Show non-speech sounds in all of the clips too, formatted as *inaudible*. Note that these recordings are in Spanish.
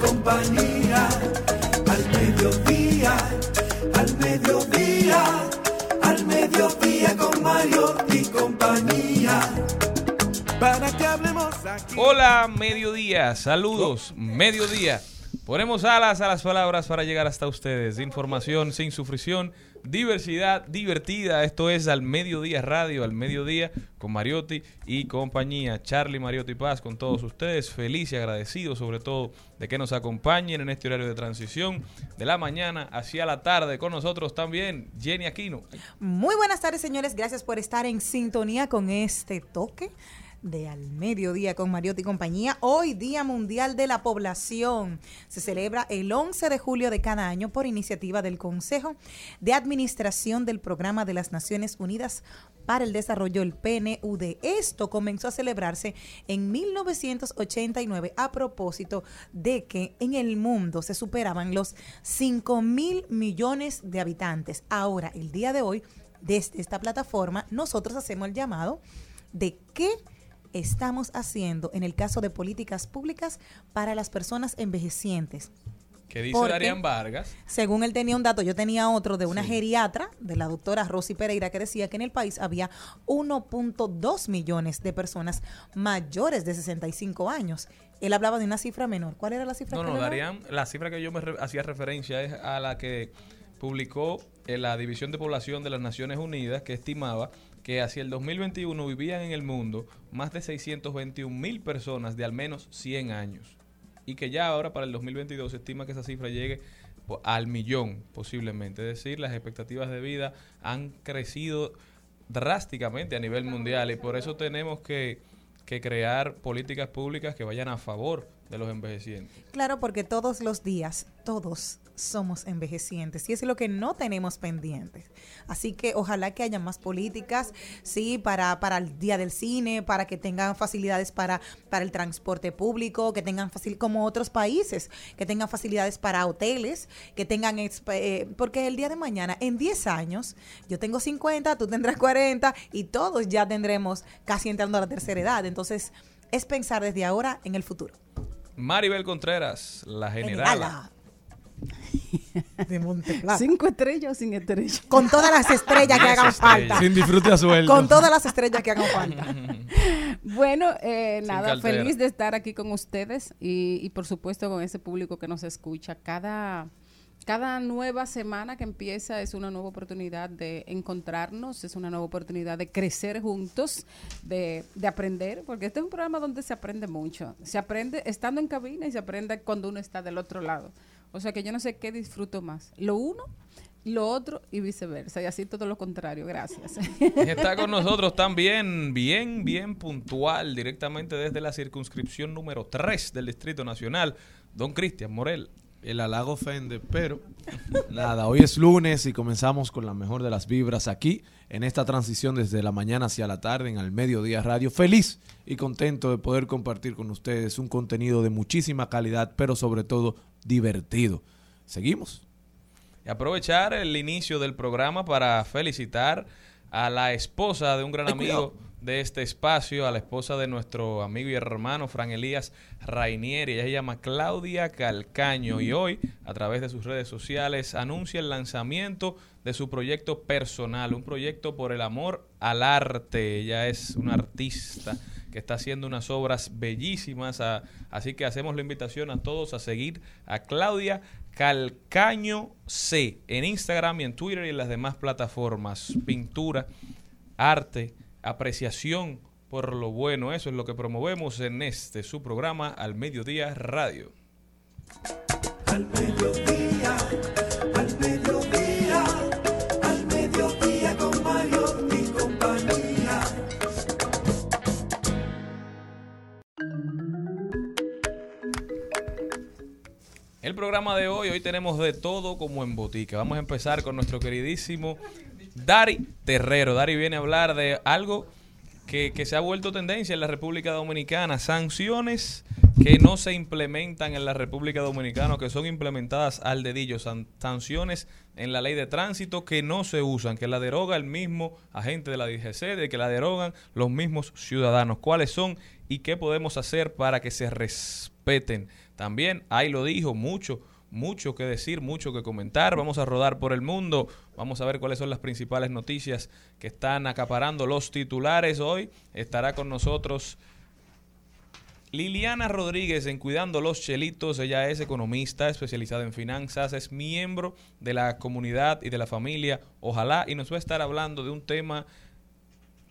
compañía. Al mediodía, al mediodía, al mediodía con Mario y compañía. Para que hablemos aquí. Hola, mediodía. Saludos, mediodía. Ponemos alas a las palabras para llegar hasta ustedes. Información sin sufrición, diversidad divertida. Esto es al mediodía radio, al mediodía con Mariotti y compañía. Charlie Mariotti Paz con todos ustedes. Feliz y agradecido sobre todo de que nos acompañen en este horario de transición de la mañana hacia la tarde. Con nosotros también Jenny Aquino. Muy buenas tardes, señores. Gracias por estar en sintonía con este toque de Al Mediodía con Mariotti y compañía. Hoy, Día Mundial de la Población. Se celebra el 11 de julio de cada año por iniciativa del Consejo de Administración del Programa de las Naciones Unidas para el Desarrollo, el PNUD. Esto comenzó a celebrarse en 1989 a propósito de que en el mundo se superaban los 5 mil millones de habitantes. Ahora, el día de hoy, desde esta plataforma, nosotros hacemos el llamado de qué estamos haciendo en el caso de políticas públicas para las personas envejecientes. Que dice Porque, Darían Vargas. Según él tenía un dato, yo tenía otro de una Sí. geriatra, de la doctora Rosy Pereira, que decía que en el país había 1.2 millones de personas mayores de 65 años. Él hablaba de una cifra menor. ¿Cuál era la cifra No, que no? Darían, la cifra que yo me re- hacía referencia es a la que publicó la División de Población de las Naciones Unidas, que estimaba que hacia el 2021 vivían en el mundo más de 621 mil personas de al menos 100 años. Y que ya ahora para el 2022 se estima que esa cifra llegue al millón posiblemente. Es decir, las expectativas de vida han crecido drásticamente a nivel mundial y por eso tenemos que, que crear políticas públicas que vayan a favor de los envejecientes. Claro, porque todos los días, todos somos envejecientes y es lo que no tenemos pendientes. Así que ojalá que haya más políticas, sí, para, para el día del cine, para que tengan facilidades para, para el transporte público, que tengan fácil como otros países, que tengan facilidades para hoteles, que tengan, eh, porque el día de mañana, en 10 años, yo tengo 50, tú tendrás 40 y todos ya tendremos casi entrando a la tercera edad. Entonces, es pensar desde ahora en el futuro. Maribel Contreras, la general. Generala. De Monteplata. ¿Cinco estrellas o sin estrellas? Con todas las estrellas que hagan falta. Sin disfrute a sueldo. Con todas las estrellas que hagan falta. *laughs* Bueno, eh, nada, feliz de estar aquí con ustedes y, y por supuesto con ese público que nos escucha. Cada, cada nueva semana que empieza es una nueva oportunidad de encontrarnos, es una nueva oportunidad de crecer juntos, de, de aprender, porque este es un programa donde se aprende mucho. Se aprende estando en cabina y se aprende cuando uno está del otro lado. O sea que yo no sé qué disfruto más, lo uno, lo otro y viceversa, y así todo lo contrario. Gracias. Está con nosotros también, bien, bien puntual, directamente desde la circunscripción número 3 del Distrito Nacional, don Cristian Morel. El halago ofende, pero *laughs* nada, hoy es lunes y comenzamos con la mejor de las vibras aquí, en esta transición desde la mañana hacia la tarde, en el mediodía radio. Feliz y contento de poder compartir con ustedes un contenido de muchísima calidad, pero sobre todo divertido. Seguimos. Y aprovechar el inicio del programa para felicitar a la esposa de un gran Ay, amigo cuidado. De este espacio, a la esposa de nuestro amigo y hermano Fran Elías Rainieri. Ella se llama Claudia Calcaño y hoy, a través de sus redes sociales, anuncia el lanzamiento de su proyecto personal, un proyecto por el amor al arte. Ella es una artista que está haciendo unas obras bellísimas, así que hacemos la invitación a todos a seguir a Claudia Calcaño C en Instagram y en Twitter y en las demás plataformas. Pintura, arte, apreciación por lo bueno, eso es lo que promovemos en este su programa Al Mediodía Radio. Al mediodía, al mediodía, al mediodía con Mario compañía. El programa de hoy, hoy tenemos de todo como en botica. Vamos a empezar con nuestro queridísimo Dari Terrero. Dari viene a hablar de algo que, se ha vuelto tendencia en la República Dominicana. Sanciones que no se implementan en la República Dominicana, que son implementadas al dedillo. San- sanciones en la ley de tránsito que no se usan, que la deroga el mismo agente de la DGC, de que la derogan los mismos ciudadanos. ¿Cuáles son y qué podemos hacer para que se respeten? También, ahí lo dijo, mucho, mucho que decir, mucho que comentar. Vamos a rodar por el mundo, vamos a ver cuáles son las principales noticias que están acaparando los titulares. Hoy estará con nosotros Liliana Rodríguez en Cuidando los Chelitos, ella es economista especializada en finanzas, es miembro de la comunidad y de la familia Ojalá y nos va a estar hablando de un tema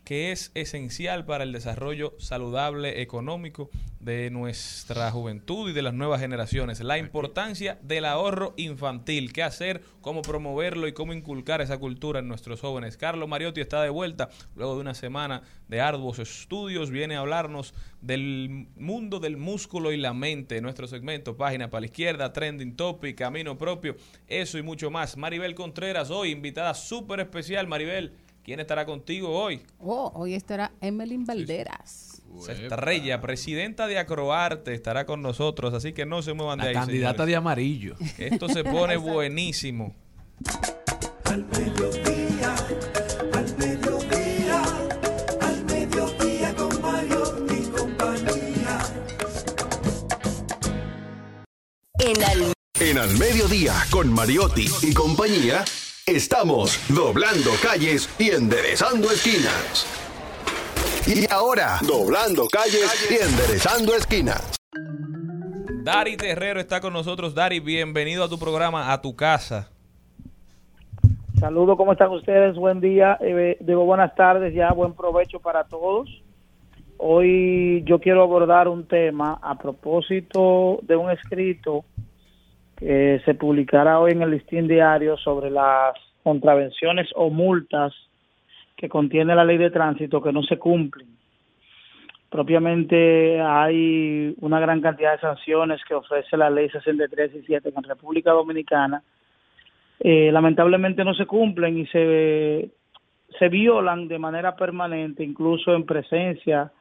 que es esencial para el desarrollo saludable económico de nuestra juventud y de las nuevas generaciones. La importancia del ahorro infantil, qué hacer, cómo promoverlo y cómo inculcar esa cultura en nuestros jóvenes. Carlos Mariotti está de vuelta luego de una semana de arduos estudios, viene a hablarnos del mundo del músculo y la mente, nuestro segmento, página para la izquierda, trending topic, camino propio, eso y mucho más. Maribel Contreras, hoy invitada súper especial. Maribel, ¿quién estará contigo hoy? Oh, hoy estará Emeline Valderas. Estrella, presidenta de Acroarte, estará con nosotros, así que no se muevan de ahí. candidata de amarillo. Esto se pone buenísimo. Al mediodía, al mediodía, al mediodía con Mario y compañía. En Al En Al Mediodía, con Mariotti y compañía, estamos doblando calles y enderezando esquinas. Y ahora, doblando calles y enderezando esquinas. Dari Terrero está con nosotros. Dari, bienvenido a tu programa, a tu casa. Saludos, ¿cómo están ustedes? Buen día, eh, digo buenas tardes, ya buen provecho para todos. Hoy yo quiero abordar un tema a propósito de un escrito que se publicará hoy en el listín diario sobre las contravenciones o multas que contiene la ley de tránsito que no se cumplen. Propiamente hay una gran cantidad de sanciones que ofrece la ley 63 y 7 en República Dominicana eh, lamentablemente no se cumplen y se, se violan de manera permanente, incluso en presencia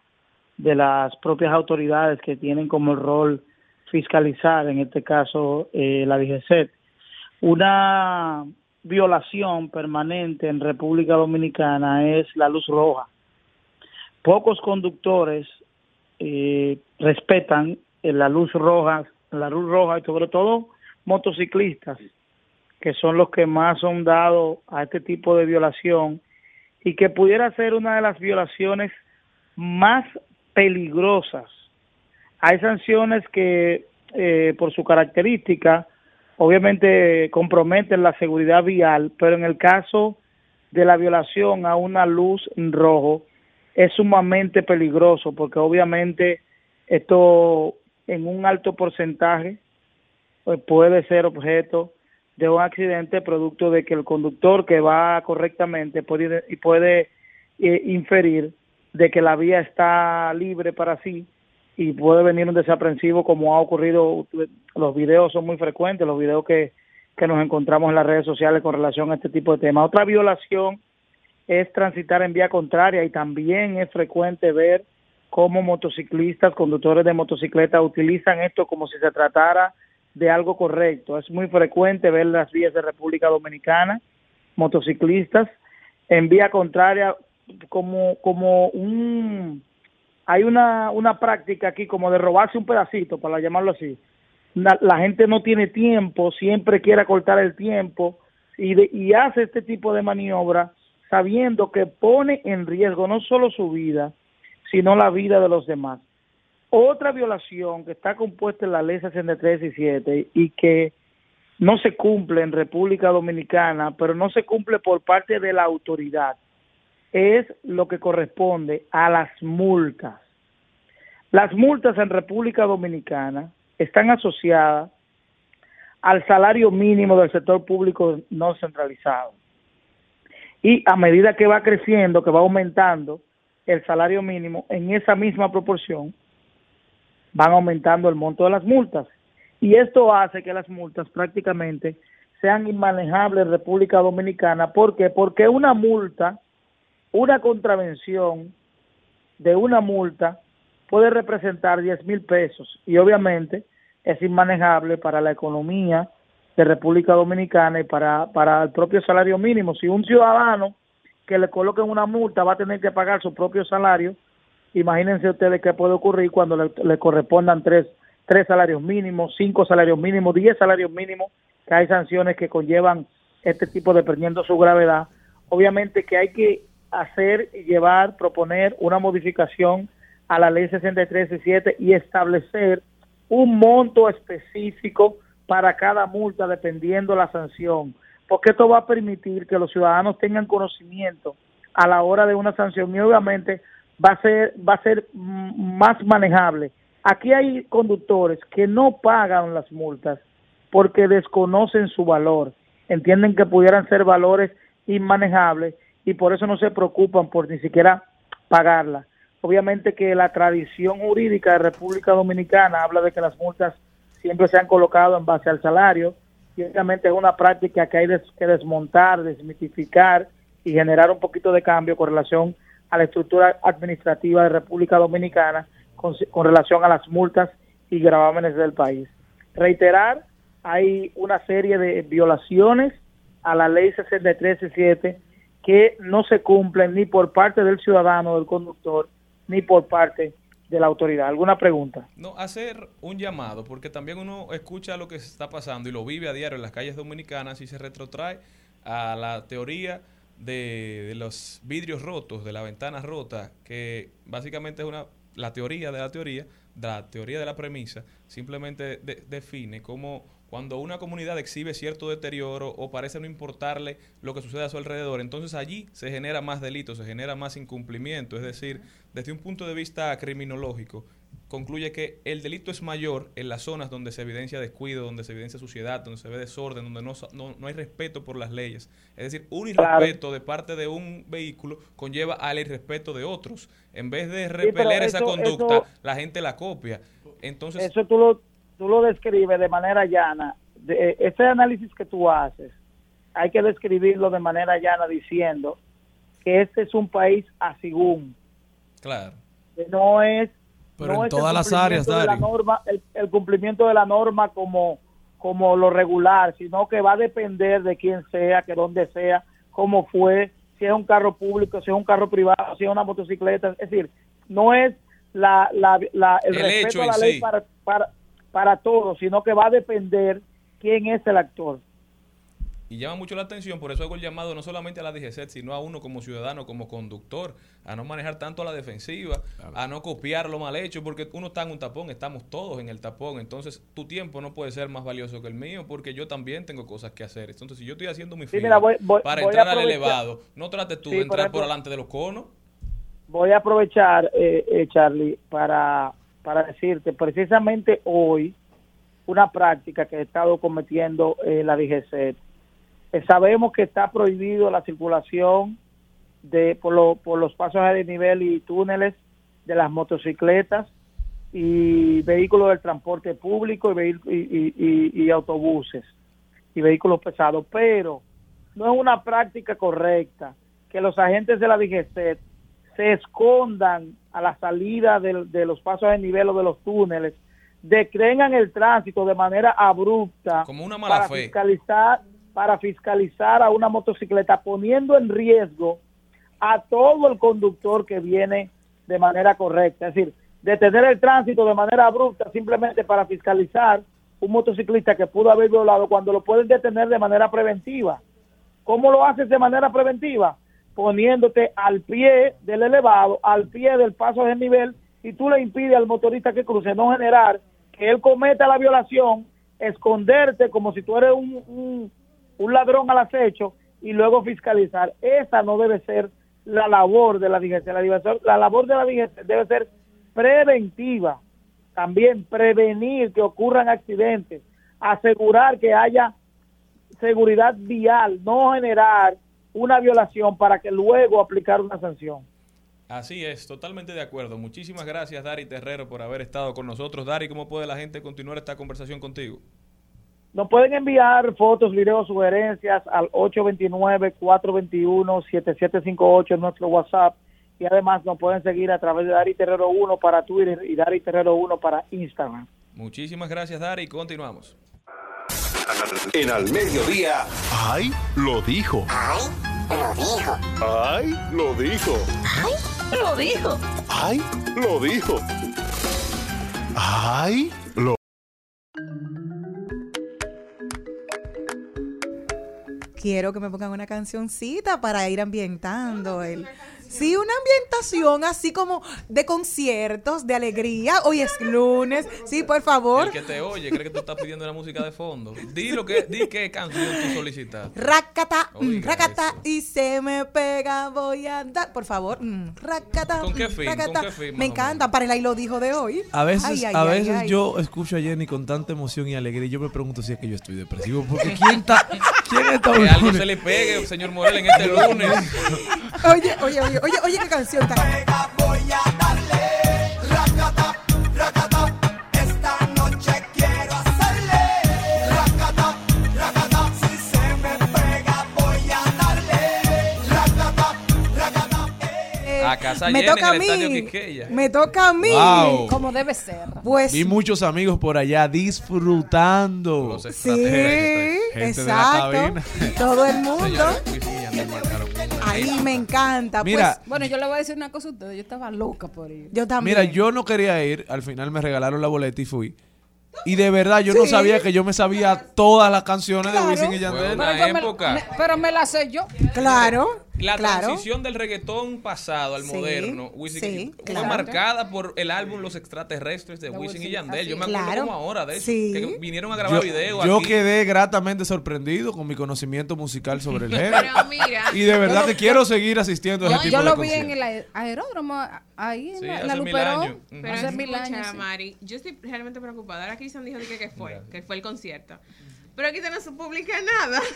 de las propias autoridades que tienen como rol fiscalizar, en este caso eh, la DGCET. Una violación permanente en República Dominicana es la luz roja. Pocos conductores eh, respetan eh, la luz roja, la luz roja y sobre todo motociclistas que son los que más son dados a este tipo de violación y que pudiera ser una de las violaciones más peligrosas. Hay sanciones que, eh, por su característica, obviamente comprometen la seguridad vial, pero en el caso de la violación a una luz rojo, es sumamente peligroso porque obviamente esto en un alto porcentaje pues, puede ser objeto de un accidente producto de que el conductor que va correctamente puede puede eh, inferir de que la vía está libre para sí y puede venir un desaprensivo como ha ocurrido, los videos son muy frecuentes, los videos que, que nos encontramos en las redes sociales con relación a este tipo de temas. Otra violación es transitar en vía contraria y también es frecuente ver cómo motociclistas, conductores de motocicletas utilizan esto como si se tratara de algo correcto. Es muy frecuente ver las vías de República Dominicana, motociclistas en vía contraria como como un hay una una práctica aquí como de robarse un pedacito para llamarlo así. La, gente no tiene tiempo, siempre quiere cortar el tiempo y, de, y hace este tipo de maniobra sabiendo que pone en riesgo no solo su vida, sino la vida de los demás. Otra violación que está compuesta en la ley 63 y 7 y que no se cumple en República Dominicana, pero no se cumple por parte de la autoridad, es lo que corresponde a las multas. Las multas en República Dominicana están asociadas al salario mínimo del sector público no centralizado. Y a medida que va creciendo, que va aumentando el salario mínimo, en esa misma proporción, van aumentando el monto de las multas. Y esto hace que las multas prácticamente sean inmanejables en República Dominicana. ¿Por qué? Porque una multa, una contravención de una multa puede representar 10 mil pesos y obviamente es inmanejable para la economía de República Dominicana y para, para el propio salario mínimo. Si un ciudadano que le coloquen una multa va a tener que pagar su propio salario, imagínense ustedes qué puede ocurrir cuando le, correspondan tres, tres salarios mínimos, cinco salarios mínimos, diez salarios mínimos, que hay sanciones que conllevan este tipo dependiendo su gravedad. Obviamente que hay que hacer y llevar, proponer una modificación a la ley 63 y establecer un monto específico para cada multa dependiendo la sanción, porque esto va a permitir que los ciudadanos tengan conocimiento a la hora de una sanción y obviamente va a ser va a ser más manejable. Aquí hay conductores que no pagan las multas porque desconocen su valor, entienden que pudieran ser valores inmanejables y por eso no se preocupan por ni siquiera pagarla. Obviamente que la tradición jurídica de República Dominicana habla de que las multas siempre se han colocado en base al salario. Y obviamente es una práctica que hay que desmontar, desmitificar y generar un poquito de cambio con relación a la estructura administrativa de República Dominicana con, relación a las multas y gravámenes del país. Reiterar, hay una serie de violaciones a la ley 63 que no se cumplen ni por parte del ciudadano, del conductor, ni por parte de la autoridad. ¿Alguna pregunta? No, hacer un llamado, porque también uno escucha lo que está pasando y lo vive a diario en las calles dominicanas y se retrotrae a la teoría de, los vidrios rotos, de la ventana rota, que básicamente es una la teoría de la teoría, la teoría de la premisa, simplemente define cómo cuando una comunidad exhibe cierto deterioro o parece no importarle lo que sucede a su alrededor, entonces allí se genera más delito, se genera más incumplimiento. Es decir, desde un punto de vista criminológico, concluye que el delito es mayor en las zonas donde se evidencia descuido, donde se evidencia suciedad, donde se ve desorden, donde no, no, hay respeto por las leyes. Es decir, un irrespeto de parte de un vehículo conlleva al irrespeto de otros. En vez de repeler esa conducta, la gente la copia. Entonces, eso tú lo, tú lo describes de manera llana. De, ese análisis que tú haces, hay que describirlo de manera llana diciendo que este es un país asigún. Claro. Que no es pero en todas las áreas, de la norma, el, cumplimiento de la norma como, como lo regular, sino que va a depender de quién sea, que dónde sea, cómo fue, si es un carro público, si es un carro privado, si es una motocicleta. Es decir, no es la, la, la el, respeto a la ley para, para, para todos, sino que va a depender quién es el actor y llama mucho la atención, por eso hago el llamado no solamente a la DGC, sino a uno como ciudadano, como conductor, a no manejar tanto a la defensiva, a no copiar lo mal hecho, porque uno está en un tapón, estamos todos en el tapón, entonces tu tiempo no puede ser más valioso que el mío, porque yo también tengo cosas que hacer. Entonces, si yo estoy haciendo mi fila para entrar al elevado, no trates tú de entrar por, delante de los conos. Voy a aprovechar, eh, eh, Charlie, para, para decirte, precisamente hoy, una práctica que he estado cometiendo eh, la DGC sabemos que está prohibido la circulación de por, por los pasos de nivel y túneles de las motocicletas y vehículos del transporte público y- y- y autobuses y vehículos pesados, pero no es una práctica correcta que los agentes de la DGCET se escondan a la salida de, los pasos de nivel o de los túneles, decrengan el tránsito de manera abrupta Como una mala para fe. fiscalizar para fiscalizar a una motocicleta poniendo en riesgo a todo el conductor que viene de manera correcta, es decir, detener el tránsito de manera abrupta simplemente para fiscalizar un motociclista que pudo haber violado cuando lo pueden detener de manera preventiva. ¿Cómo lo haces de manera preventiva? Poniéndote al pie del elevado, al pie del paso de nivel, y tú le impides al motorista que cruce, no generar que él cometa la violación, esconderte como si tú eres un, un, un ladrón al acecho y luego fiscalizar. Esa no debe ser la labor de la DGC. La, la labor de la DGC debe ser preventiva, también prevenir que ocurran accidentes, asegurar que haya seguridad vial, no generar una violación para que luego aplicar una sanción. Así es, totalmente de acuerdo. Muchísimas gracias, Dari Terrero, por haber estado con nosotros. Dari, ¿cómo puede la gente continuar esta conversación contigo? Nos pueden enviar fotos, videos, sugerencias al 829-421-7758 en nuestro WhatsApp y además nos pueden seguir a través de Dari Terrero 1 para Twitter y Dari Terrero 1 para Instagram. Muchísimas gracias, Dari. Continuamos. En al mediodía. ¡Ay! Lo dijo. ¡Ay! Lo dijo. ¡Ay! Lo dijo. Lo dijo. ¡Ay! Lo dijo. ¡Ay! Lo Quiero que me pongan una cancioncita para ir ambientando el. Sí, una ambientación así como de conciertos, de alegría. Hoy es lunes. Sí, por favor. El que te oye cree que tú estás pidiendo la música de fondo. Di lo que, di qué canción tú solicitas. Racata, mm, racata, y se me pega, voy a dar. Por favor, mm, racata. ¿Con qué mm, fin? racata. ¿Con qué fin, Me encanta, para el ahí lo dijo de hoy. A veces, Ay, ay, a veces ay. yo escucho a Jenny con tanta emoción y alegría y yo me pregunto si es que yo estoy depresivo. Porque ¿quién está, quién está Que algo se le pegue, señor Morel, en este *laughs* lunes. Oye, oye, oye, oye, oye, qué canción tan. Voy a darle racata, racata. Esta noche quiero hacerle racata, racata. Si se me pega, voy a darle racata, racata. Eh, A casa me llena toca a en el estadio mí. Quisqueya. Me toca a mí. Wow. Como debe ser. Pues Vi muchos amigos por allá disfrutando. Los sí, Gente de la exacto. cabina. Todo el *laughs* mundo. Señores, Ahí me encanta. Mira, pues, Bueno, yo le voy a decir una cosa a ustedes. Yo estaba loca por ir. yo también. Mira, yo no quería ir, al final me regalaron la boleta y fui. Y de verdad, yo no sabía que yo me sabía todas las canciones Claro. de Wisin y Yandel. una yo me- época. me- pero me la sé yo. Claro. La claro. transición del reggaetón pasado al Sí, moderno Wisin sí, fue claro. marcada por el álbum Los Extraterrestres de De Wisin y Yandel. así Yo me acuerdo Claro. como ahora de eso. Sí. Que vinieron a grabar Yo, videos yo aquí. quedé gratamente sorprendido con mi conocimiento musical sobre el *laughs* género. Pero mira, Y de verdad que quiero seguir asistiendo a ese Yo, tipo yo de lo vi en el aer- aeródromo, ahí en Sí, la, hace la mil Luperón. pero Hace mil años. sí. Mari, yo estoy realmente preocupada. Ahora Cristian dijo de que, que fue, que fue el concierto. Pero aquí no se publica nada. *laughs*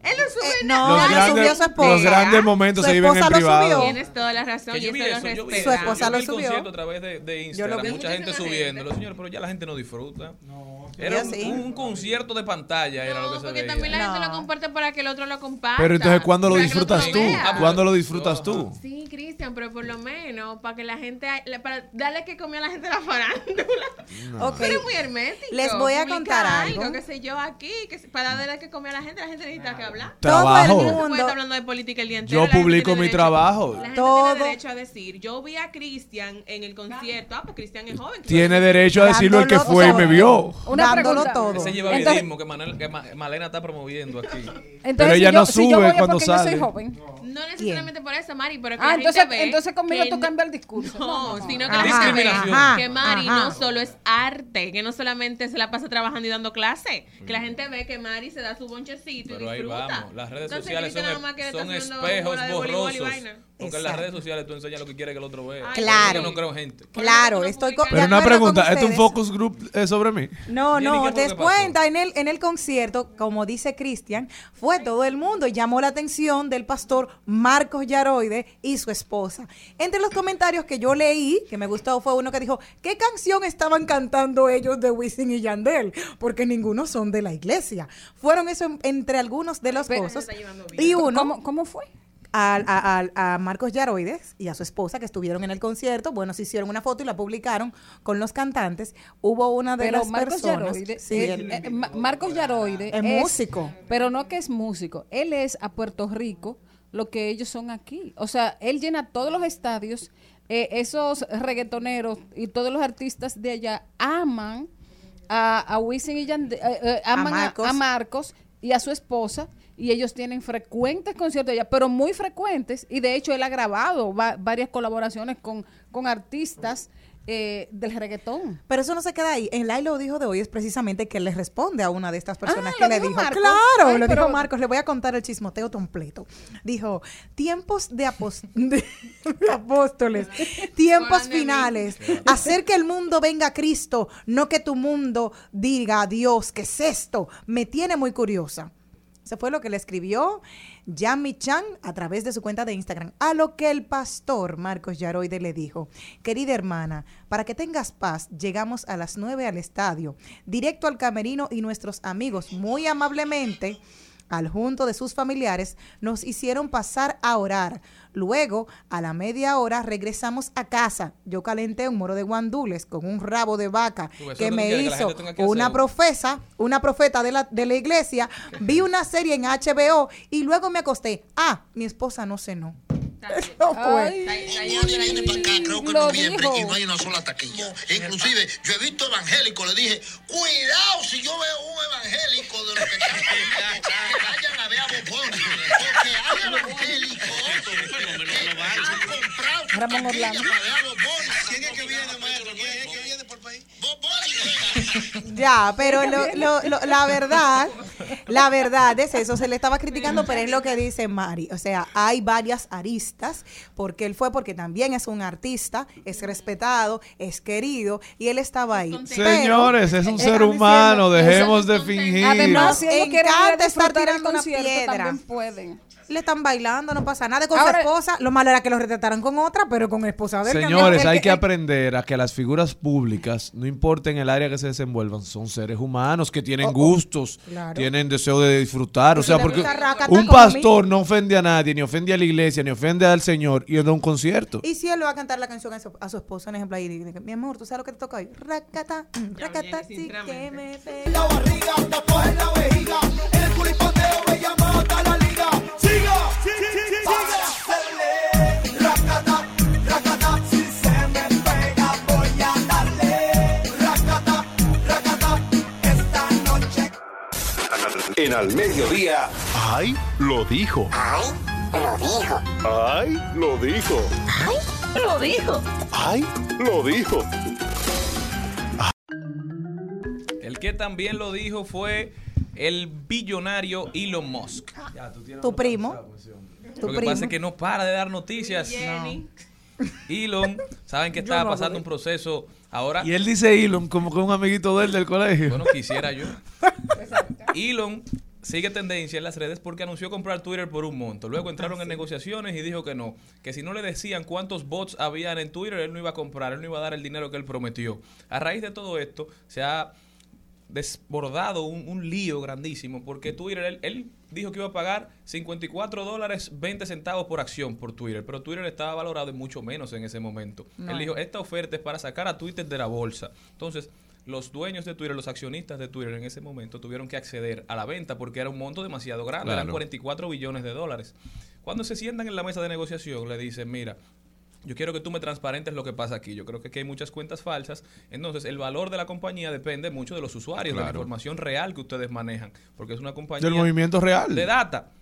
Él no sube Eh, nada. no, Los lo grandes, subió su esposa. los grandes momentos Su se viven en lo privado. subió. Tienes toda la razón Que y yo vi eso eso, lo yo vi. Su esposa yo lo vi el subió. concierto a través de, de Instagram. vi. Mucha gente subiéndolo, señor, pero ya la gente no disfruta. Era un, concierto de pantalla, era lo No, que se porque veía. también la gente No. lo comparte para que el otro lo comparta. Pero entonces, ¿cuándo lo que disfrutas tú? vea. ¿Cuándo lo disfrutas tú? Sí, Cristian, pero por lo menos para que la gente, para darle que comió a la gente la farándula. Ok. Pero es muy hermético. Les voy a contar algo. qué sé yo, aquí, que para darle que comió a la gente, la gente necesita que hablar. Trabajo. Todo el No se puede mundo. estar hablando de política el día entero. Yo publico mi derecho- trabajo. La gente Todo. tiene derecho a decir, yo vi a Cristian en el concierto. Ah, pues Cristian es joven. Tiene derecho a decirlo el que fue y me vio. Una Dándolo pregunta. todo. Ese lleva Entonces- vidismo que, Manel- que Ma- Malena está promoviendo aquí. Entonces, Pero si ella yo- no si yo sube voy es cuando porque Yo sale. soy joven. No necesariamente por eso, Mari, pero que Ah, la entonces, gente ve entonces conmigo que tú cambias el discurso. *laughs* No, sino que Ajá, la gente ve Discriminación. que Mari ajá. no solo es arte, que no solamente se la pasa trabajando y dando clase, que la gente ve que Mari se da su bonchecito Pero y ahí disfruta. vamos. Las redes Entonces, sociales son, nada más haciendo espejos bola de voleibol y borrosos vaina. Porque en las redes sociales tú enseñas lo que quieres que el otro vea. Claro. Yo no creo en gente. Claro, estoy co- Pero una con pregunta, ¿esto es un focus group eh, sobre mí? No, no, ¿qué fue lo que después pasó? en el, en el concierto, como dice Cristian, fue todo el mundo y llamó la atención del pastor Marcos Yaroide y su esposa. Entre los comentarios que yo leí, que me gustó, fue uno que dijo, ¿qué canción estaban cantando ellos de Wisin y Yandel? Porque ninguno son de la iglesia. Fueron eso en- entre algunos de los cosas. Y uno... ¿Cómo, cómo fue? A, a- Marcos Yaroides y a su esposa que estuvieron en el concierto. Bueno, se hicieron una foto y la publicaron con los cantantes. Hubo una de Pero las Marcos personas. Yaroide, Sí, él- eh, Ma- Marcos Yaroide Es músico. Pero no que es músico, él es a Puerto Rico lo que ellos son aquí. O sea, él llena todos los estadios, eh, esos reggaetoneros y todos los artistas de allá aman a, a Wisin y Yandel, eh, eh, aman a Marcos. a Marcos y a su esposa y ellos tienen frecuentes conciertos allá, pero muy frecuentes y de hecho él ha grabado va- varias colaboraciones con, con artistas eh, del reggaetón. Pero eso no se queda ahí. En Lai lo dijo de hoy es precisamente que le responde a una de estas personas Ah, que ¿lo le dijo. Marcos? Claro, Ay, lo pero- dijo Marcos. Le voy a contar el chismoteo completo. Dijo, tiempos de, apos- *laughs* de- apóstoles, *laughs* tiempos finales. Hacer que el mundo venga a Cristo, no que tu mundo diga a Dios, ¿qué es esto? Me tiene muy curiosa. Eso fue lo que le escribió Yami Chan a través de su cuenta de Instagram. A lo que el pastor Marcos Yaroide le dijo, querida hermana, para que tengas paz, llegamos a las 9 al estadio, directo al camerino y nuestros amigos muy amablemente al junto de sus familiares, nos hicieron pasar a orar. Luego, a la media hora, regresamos a casa. Yo calenté un moro de guandules con un rabo de vaca que no me que hizo que una profesa, una profeta de la, de la iglesia. Vi una serie en HBO y luego me acosté. Ah, mi esposa no cenó. Eso fue. *laughs* Ay, Nadie viene para acá, creo que en Lo noviembre, dijo. y no hay una sola taquilla. Inclusive, yo he visto evangélicos, le dije, cuidado si yo veo un evangélico de los que están que vayan a ver a Bobón, porque hay evangélicos que han comprado Ramón taquilla Orlando. para ver a Bobón. ¿Quién es que viene, maestro? ¿Quién es que viene por país? Bobón. Ya, pero lo- lo- lo- la verdad, la verdad es eso, se le estaba criticando, pero es lo que dice Mari. O sea, hay varias aristas, porque él fue porque también es un artista, es respetado, es querido, y él estaba ahí. Pero- Señores, es un Eh, ser están humano, dejemos de fingir. Además, si ellos quieren estar tirando una piedra. también pueden. Le están bailando, no pasa nada con Ahora- su esposa. Lo malo era que lo retrataran con otra, pero con esposa de Señores, hay que aprender a que las figuras públicas, no importa en el área que se desenvuelvan, son seres humanos que tienen Oh, oh, gustos, claro. tienen deseo de disfrutar. O sea, porque un pastor no ofende a nadie, ni ofende a la iglesia, ni ofende al Señor yendo a un concierto. Y si él va a cantar la canción a su, a su esposa, un ejemplo, ahí, dice, mi amor, ¿tú sabes lo que te toca hoy? Racata, racata, sí que me pega. La barriga, te coge la vejiga, En al mediodía. ¡Ay! Lo dijo. Ay, ¡Ay! Lo dijo. Lo dijo. ¡Ay! Lo dijo. El que también lo dijo fue el billonario Elon Musk. Tu primo. Tu Lo que primo. pasa es que no para de dar noticias. Jenny. Elon, saben que no pasando un proceso ahora. Y él dice Elon como que un amiguito de él del colegio. Bueno, quisiera yo. Elon sigue tendencia en las redes porque anunció comprar Twitter por un monto. Luego entraron en negociaciones y dijo que no, que si no le decían cuántos bots habían en Twitter, él no iba a comprar, él no iba a dar el dinero que él prometió. A raíz de todo esto, se ha desbordado un, un lío grandísimo porque Twitter, él, él dijo que iba a pagar 54 dólares 20 centavos por acción por Twitter, pero Twitter estaba valorado en mucho menos en ese momento. Él dijo, esta oferta es para sacar a Twitter de la bolsa. Entonces, los dueños de Twitter, los accionistas de Twitter en ese momento tuvieron que acceder a la venta porque era un monto demasiado grande, eran Claro. 44 billones de dólares. Cuando se sientan en la mesa de negociación, le dicen, mira, yo quiero que tú me transparentes lo que pasa aquí. Yo creo que aquí hay muchas cuentas falsas. Entonces, el valor de la compañía depende mucho de los usuarios, de la información real que ustedes manejan. Porque es una compañía Del movimiento real. de data.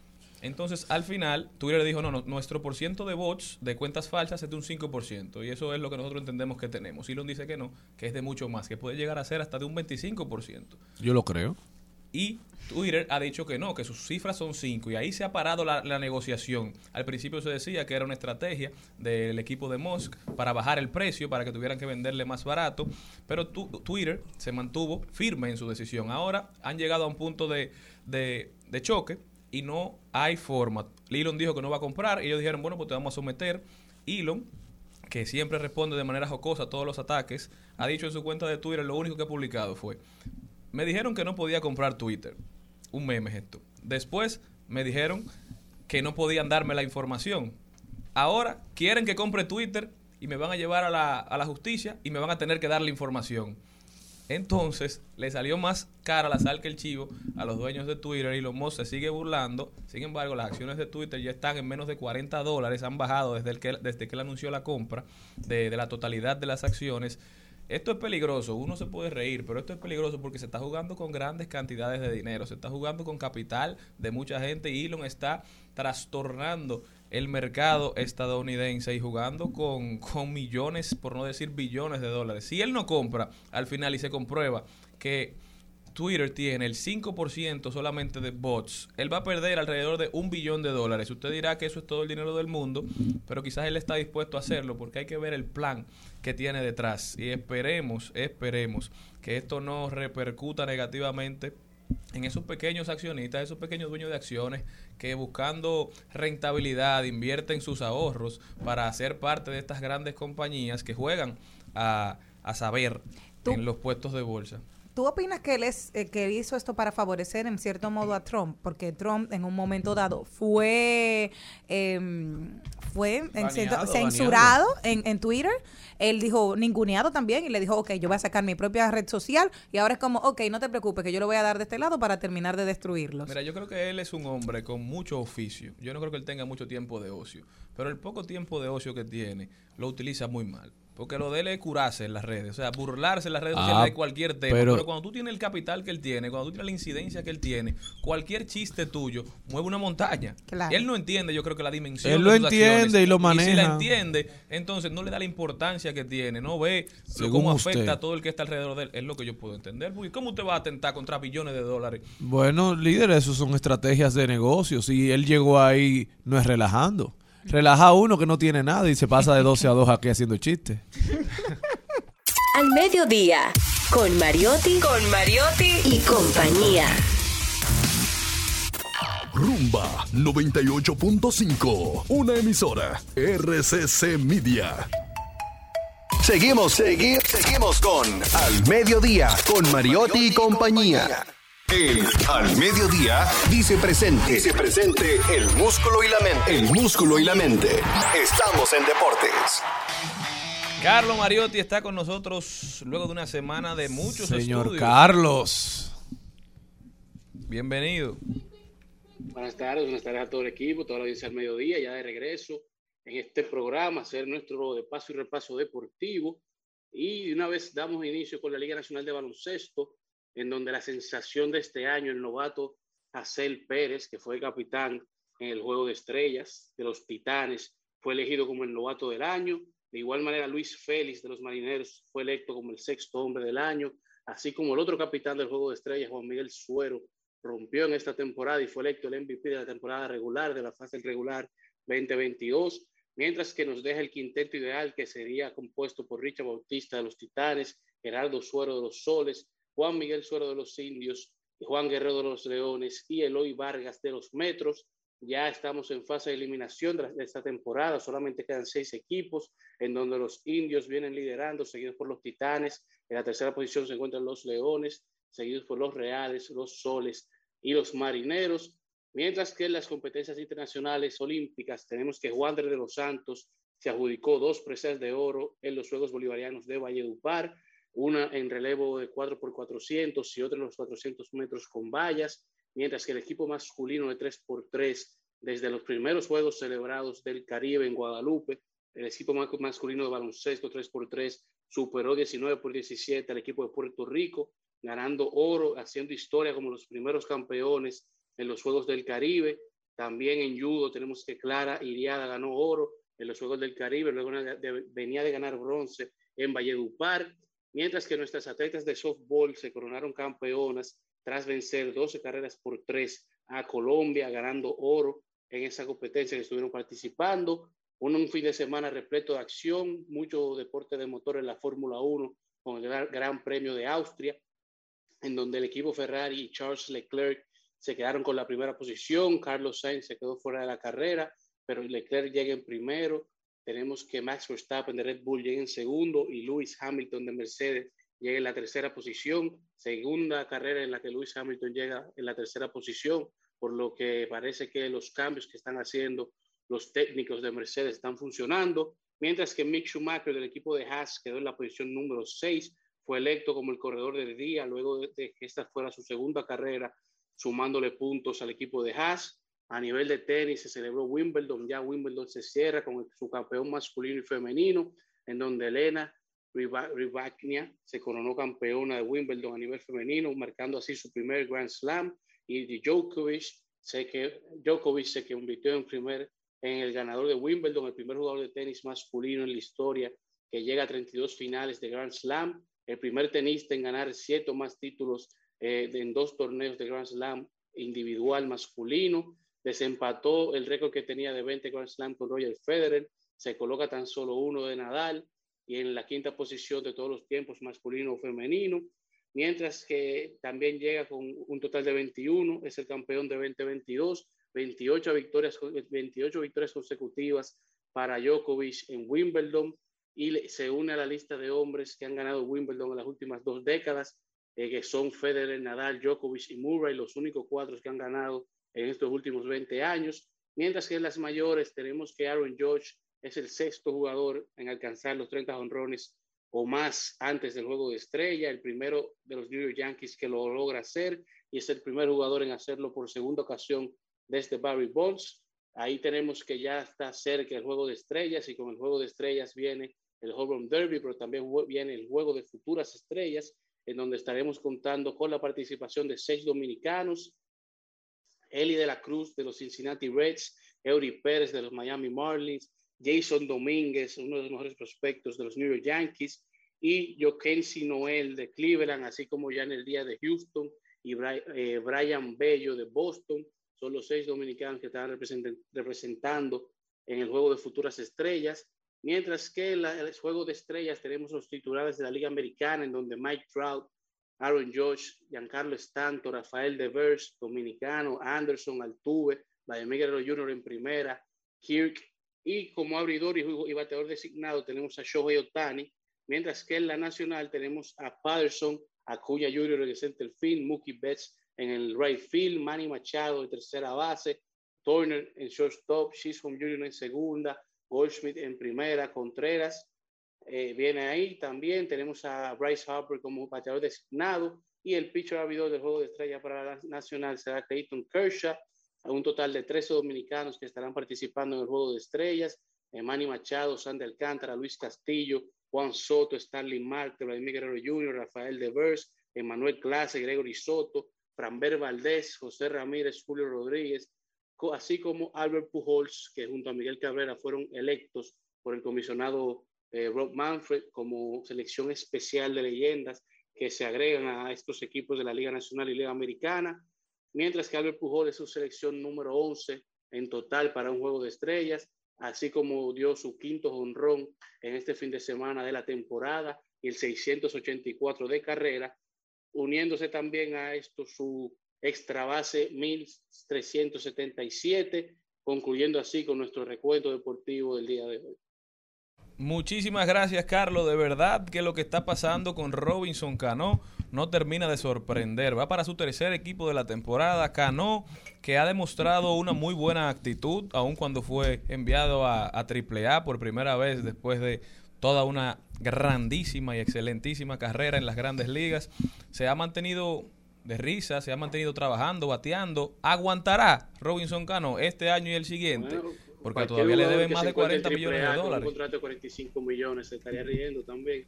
Entonces, al final, Twitter dijo, no, no, nuestro por ciento de bots de cuentas falsas es de un 5%. Y eso es lo que nosotros entendemos que tenemos. Elon dice que no, que es de mucho más, que puede llegar a ser hasta de un 25%. Yo lo creo. Y Twitter ha dicho que no, que sus cifras son 5 y ahí se ha parado la, negociación. Al principio se decía que era una estrategia del equipo de Musk para bajar el precio, para que tuvieran que venderle más barato, pero Twitter se mantuvo firme en su decisión. Ahora han llegado a un punto de, de- de choque y no hay forma. Elon dijo que no va a comprar y ellos dijeron, bueno, pues te vamos a someter. Elon que siempre responde de manera jocosa a todos los ataques, ha dicho en su cuenta de Twitter, lo único que ha publicado fue, me dijeron que no podía comprar Twitter. Un meme es esto. Después me dijeron que no podían darme la información. Ahora quieren que compre Twitter y me van a llevar a la, a la justicia y me van a tener que dar la información. Entonces, le salió más cara la sal que el chivo a los dueños de Twitter y los Musk se sigue burlando. Sin embargo, las acciones de Twitter ya están en menos de 40 dólares, han bajado desde, el que, desde que él anunció la compra de, de la totalidad de las acciones. Esto es peligroso, uno se puede reír, pero esto es peligroso porque se está jugando con grandes cantidades de dinero, se está jugando con capital de mucha gente y Elon está trastornando el mercado estadounidense y jugando con, con millones, por no decir billones de dólares. Si él no compra al final y se comprueba que Twitter tiene el 5% solamente de bots, él va a perder alrededor de un billón de dólares. Usted dirá que eso es todo el dinero del mundo, pero quizás él está dispuesto a hacerlo porque hay que ver el plan que tiene detrás. Y esperemos, esperemos que esto no repercuta negativamente en esos pequeños accionistas, esos pequeños dueños de acciones que buscando rentabilidad invierten sus ahorros para ser parte de estas grandes compañías que juegan a, a saber en los puestos de bolsa. ¿Tú opinas que él, es, eh, que él hizo esto para favorecer en cierto modo a Trump? Porque Trump en un momento dado fue, em, fue cierto- censurado en, en Twitter. Él dijo ninguneado también y le dijo, ok, yo voy a sacar mi propia red social y ahora es como, ok, no te preocupes que yo lo voy a dar de este lado para terminar de destruirlos. Mira, yo creo que él es un hombre con mucho oficio. Yo no creo que él tenga mucho tiempo de ocio. Pero el poco tiempo de ocio que tiene lo utiliza muy mal. Porque lo de él es curarse en las redes. O sea, burlarse en las redes Ah, sociales de cualquier tema. pero- Pero, cuando tú tienes el capital que él tiene, cuando tú tienes la incidencia que él tiene, cualquier chiste tuyo mueve una montaña. Claro. Él no entiende, yo creo que la dimensión Él de lo sus entiende acciones. y lo si la maneja. entiende, entonces no le da la importancia que tiene. No ve Según cómo usted. afecta a todo el que está alrededor de él. Es lo que yo puedo entender. Porque ¿cómo usted va a atentar contra billones de dólares? Bueno, líder, eso son estrategias de negocios. Y él llegó ahí, no es relajando. Relaja a uno que no tiene nada y se pasa de 12 a 2 aquí haciendo chistes. Al mediodía, con Mariotti, con Mariotti y compañía. Rumba 98.5, una emisora RCC Media. Seguimos, seguimos, seguimos con Al Mediodía, con Mariotti y compañía. El Al Mediodía dice presente. Dice presente el músculo y la mente. El músculo y la mente. Estamos en deportes. Carlos Mariotti está con nosotros luego de una semana de muchos Señor estudios. Carlos. Bienvenido. Buenas tardes, buenas tardes a todo el equipo, toda la audiencia al mediodía, ya de regreso en este programa, hacer nuestro de paso y repaso deportivo. Y una vez damos inicio con la Liga Nacional de Baloncesto, en donde la sensación de este año, el novato Acel Pérez, que fue capitán en el Juego de Estrellas de los Titanes, fue elegido como el novato del año. De igual manera, Luis Félix de los Marineros fue electo como el sexto hombre del año, así como el otro capitán del Juego de Estrellas, Juan Miguel Suero, rompió en esta temporada y fue electo el MVP de la temporada regular, de la fase regular 2022, mientras que nos deja el quinteto ideal que sería compuesto por Richard Bautista de los Titanes, Gerardo Suero de los Soles, Juan Miguel Suero de los Indios, Juan Guerrero de los Leones y Eloy Vargas de los Metros. Ya estamos en fase de eliminación de, esta temporada, solamente quedan seis equipos, en donde los indios vienen liderando, seguidos por los Titanes. En la tercera posición se encuentran los Leones, seguidos por los Reales, los Soles y los Marineros. Mientras que en las competencias internacionales olímpicas tenemos que Wander de los Santos se adjudicó dos presas de oro en los Juegos Bolivarianos de Valledupar, una en relevo de 4x400 y otra en los 400 metros con vallas, mientras que el equipo masculino de 3x3, desde los primeros Juegos celebrados del Caribe en Guadalupe, el equipo ma- masculino de baloncesto 3x3 superó 19 por 17 al equipo de Puerto Rico, ganando oro, haciendo historia como los primeros campeones en los Juegos del Caribe. También en judo tenemos que Clara Iriada ganó oro en los Juegos del Caribe, luego venía de ganar bronce en Valledupar, mientras que nuestras atletas de softball se coronaron campeonas tras vencer 12 carreras por 3 a Colombia, ganando oro en esa competencia que estuvieron participando. Un, fin de semana repleto de acción, mucho deporte de motor en la Fórmula 1 con el gran, gran Premio de Austria, en donde el equipo Ferrari y Charles Leclerc se quedaron con la primera posición, Carlos Sainz se quedó fuera de la carrera, pero Leclerc llega en primero, tenemos que Max Verstappen de Red Bull llegue en segundo y Lewis Hamilton de Mercedes llegue en la tercera posición, segunda carrera en la que Lewis Hamilton llega en la tercera posición, por lo que parece que los cambios que están haciendo los técnicos de Mercedes están funcionando, mientras que Mick Schumacher del equipo de Haas quedó en la posición número 6, fue electo como el corredor del día luego de que esta fuera su segunda carrera sumándole puntos al equipo de Haas. A nivel de tenis se celebró Wimbledon, ya Wimbledon se cierra con su campeón masculino y femenino, en donde Elena Rybakina se coronó campeona de Wimbledon a nivel femenino, marcando así su primer Grand Slam, y Djokovic se, que, Djokovic se convirtió en, primer, en el ganador de Wimbledon, el primer jugador de tenis masculino en la historia que llega a 32 finales de Grand Slam, el primer tenista en ganar siete o más títulos eh, en dos torneos de Grand Slam individual masculino, desempató el récord que tenía de 20 Grand Slam con Roger Federer, se coloca tan solo uno de Nadal y en la quinta posición de todos los tiempos masculino o femenino, mientras que también llega con un total de 21, es el campeón de 2022, 28 victorias, 28 victorias consecutivas para Djokovic en Wimbledon y se une a la lista de hombres que han ganado Wimbledon en las últimas dos décadas, eh, que son Federer, Nadal, Djokovic y Murray, los únicos cuatro que han ganado en estos últimos 20 años. Mientras que en las mayores tenemos que Aaron George es el sexto jugador en alcanzar los 30 honrones o más antes del juego de estrella, el primero de los New York Yankees que lo logra hacer y es el primer jugador en hacerlo por segunda ocasión desde Barry Bonds. Ahí tenemos que ya está cerca el juego de estrellas y con el juego de estrellas viene el Home Run Derby, pero también viene el juego de futuras estrellas en donde estaremos contando con la participación de seis dominicanos, Eli de la Cruz de los Cincinnati Reds, Eury Pérez de los Miami Marlins, Jason Domínguez, uno de los mejores prospectos de los New York Yankees, y Jokensi Noel de Cleveland, así como ya en el día de Houston, y eh, Brian Bello de Boston, son los seis dominicanos que están representando en el juego de futuras estrellas. Mientras que en el juego de estrellas tenemos los titulares de la Liga Americana, en donde Mike Trout, Aaron George, Giancarlo Stanton, Rafael Devers, Dominicano, Anderson, Altuve, Vladimir Guerrero Jr. en primera, Kirk, y como abridor y, bateador designado tenemos a Shohei Otani, mientras que en la nacional tenemos a Patterson, Acuña Jr. en el center field, Mookie Betts en el right field, Manny Machado en tercera base, Turner en shortstop, Chisholm Jr. en segunda, Goldschmidt en primera, Contreras eh, viene ahí también. Tenemos a Bryce Harper como bateador designado y el pitcher abridor del juego de estrella para la nacional será Clayton Kershaw. A un total de 13 dominicanos que estarán participando en el juego de estrellas. Manny Machado, Sandy Alcántara, Luis Castillo, Juan Soto, Stanley Marte, Vladimir Guerrero Jr., Rafael Devers, Emanuel Clase, Gregory Soto, Framber Valdés, José Ramírez, Julio Rodríguez, así como Albert Pujols, que junto a Miguel Cabrera fueron electos por el comisionado eh, Rob Manfred como selección especial de leyendas que se agregan a estos equipos de la Liga Nacional y Liga Americana, mientras que Albert Pujols es su selección número 11 en total para un juego de estrellas, así como dio su quinto honrón en este fin de semana de la temporada y el 684 de carrera, uniéndose también a esto su extra base 1377, concluyendo así con nuestro recuento deportivo del día de hoy. Muchísimas gracias, Carlos. De verdad que lo que está pasando con Robinson Cano no termina de sorprender. Va para su tercer equipo de la temporada. Cano, que ha demostrado una muy buena actitud, aun cuando fue enviado a, a AAA por primera vez después de toda una grandísima y excelentísima carrera en las grandes ligas. Se ha mantenido de risa, se ha mantenido trabajando, bateando. ¿Aguantará Robinson Cano este año y el siguiente? Porque todavía le deben más de 40 millones de dólares. Un contrato de 45 millones, se estaría riendo también.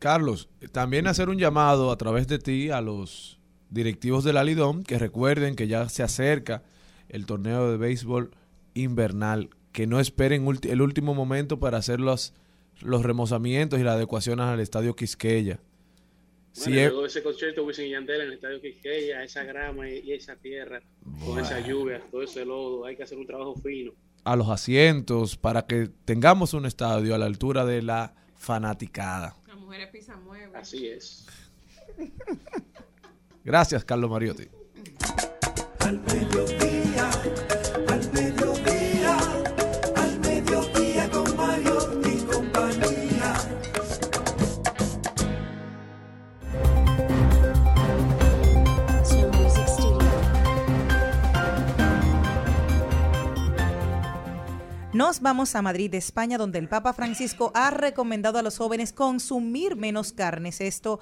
Carlos, también hacer un llamado a través de ti a los directivos de la Lidom que recuerden que ya se acerca el torneo de béisbol invernal, que no esperen el último momento para hacer los, los remozamientos y las adecuaciones al estadio Quisqueya Bueno, eh. luego de ese concierto Wisin y Yandel en el estadio Quisqueya, esa grama y, y esa tierra, con esa lluvia, todo ese lodo, hay que hacer un trabajo fino. a los asientos para que tengamos un estadio a la altura de la fanaticada. Las mujeres pisan muebles. Así es. Gracias, Carlos Mariotti. Al Nos vamos a Madrid, España, donde el Papa Francisco ha recomendado a los jóvenes consumir menos carnes. Esto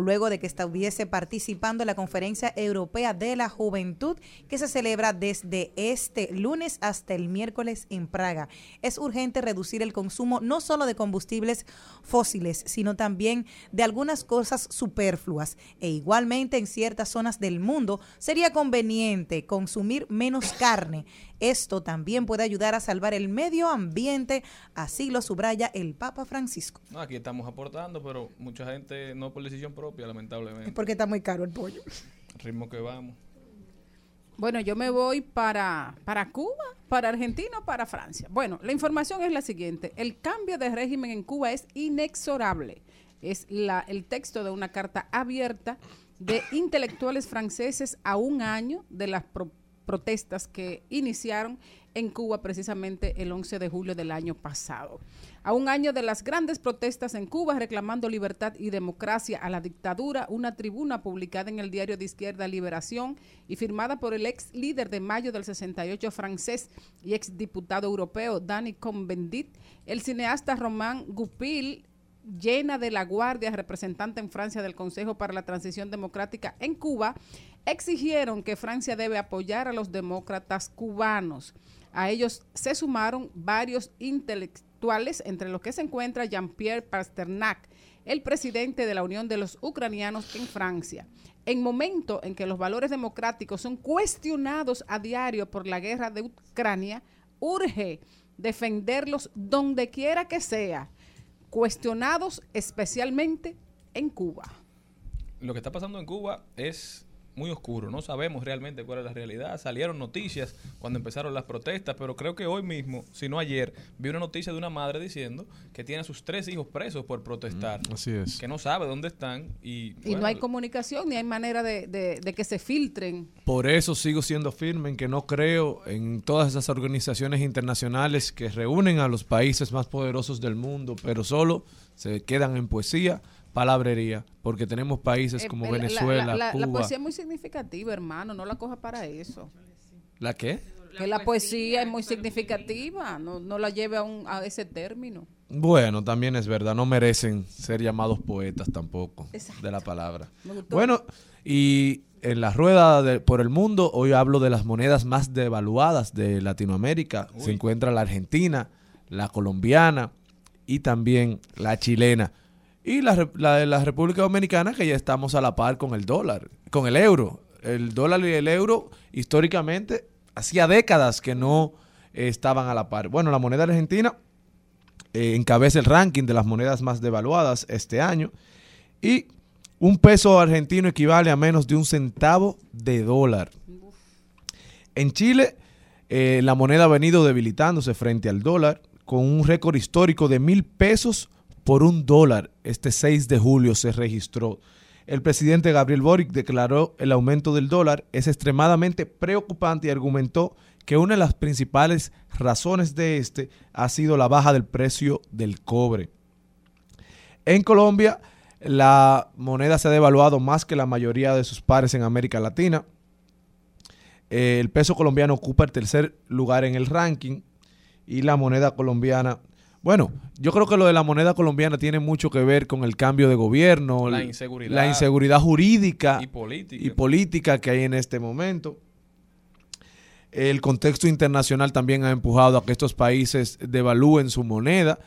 luego de que estuviese participando en la Conferencia Europea de la Juventud que se celebra desde este lunes hasta el miércoles en Praga. Es urgente reducir el consumo no solo de combustibles fósiles, sino también de algunas cosas superfluas. E igualmente en ciertas zonas del mundo sería conveniente consumir menos carne. Esto también puede ayudar a salvar el medio ambiente, así lo subraya el Papa Francisco. Aquí estamos aportando, pero mucha gente no por decisión propia, lamentablemente. Es porque está muy caro el pollo. El ritmo que vamos. Bueno, yo me voy para, para Cuba, para Argentina o para Francia. Bueno, la información es la siguiente. El cambio de régimen en Cuba es inexorable. Es la, el texto de una carta abierta de intelectuales franceses a un año de las pro- protestas que iniciaron en Cuba precisamente el 11 de julio del año pasado. A un año de las grandes protestas en Cuba reclamando libertad y democracia a la dictadura, una tribuna publicada en el diario de izquierda Liberación y firmada por el ex líder de mayo del 68 francés y ex diputado europeo Dani Cohn-Bendit, el cineasta Román Goupil, llena de la Guardia, representante en Francia del Consejo para la Transición Democrática en Cuba, exigieron que Francia debe apoyar a los demócratas cubanos. A ellos se sumaron varios intelectuales, entre los que se encuentra Jean-Pierre Pasternak, el presidente de la Unión de los Ucranianos en Francia. En momento en que los valores democráticos son cuestionados a diario por la guerra de Ucrania, urge defenderlos donde quiera que sea, cuestionados especialmente en Cuba. Lo que está pasando en Cuba es muy oscuro. No sabemos realmente cuál es la realidad. Salieron noticias cuando empezaron las protestas, pero creo que hoy mismo, si no ayer, vi una noticia de una madre diciendo que tiene a sus tres hijos presos por protestar. así es. Que no sabe dónde están y, Y bueno, no hay comunicación ni hay manera de, de- de que se filtren. Por eso sigo siendo firme en que no creo en todas esas organizaciones internacionales que reúnen a los países más poderosos del mundo, pero solo se quedan en poesía, palabrería, porque tenemos países Eh, como el- la- Venezuela, la, la- la Cuba. poesía es muy significativa, hermano, no la coja para eso. ¿La qué? que la poesía es muy significativa, no, no la lleve a, un, a ese término. Bueno, también es verdad, no merecen ser llamados poetas tampoco de la palabra. Bueno, y en la rueda de- por el mundo, hoy hablo de las monedas más devaluadas de Latinoamérica. Se encuentra la argentina, la colombiana y también la chilena. Y la, de la República Dominicana, que ya estamos a la par con el dólar, con el euro. El dólar y el euro, históricamente, hacía décadas que no estaban a la par. Bueno, la moneda argentina eh, encabeza el ranking de las monedas más devaluadas este año. Y un peso argentino equivale a menos de un centavo de dólar. En Chile, eh, la moneda ha venido debilitándose frente al dólar con un récord histórico de mil pesos por un dólar. Este 6 de julio se registró. El presidente Gabriel Boric declaró el aumento del dólar es extremadamente preocupante y argumentó que una de las principales razones de este ha sido la baja del precio del cobre. En Colombia, la moneda se ha devaluado más que la mayoría de sus pares en América Latina. Eh, el peso colombiano ocupa el tercer lugar en el ranking y la moneda colombiana, bueno, yo creo que lo de la moneda colombiana tiene mucho que ver con el cambio de gobierno, La inseguridad. la inseguridad jurídica Y política. y política que hay en este momento. El contexto internacional también ha empujado a que estos países devalúen su moneda,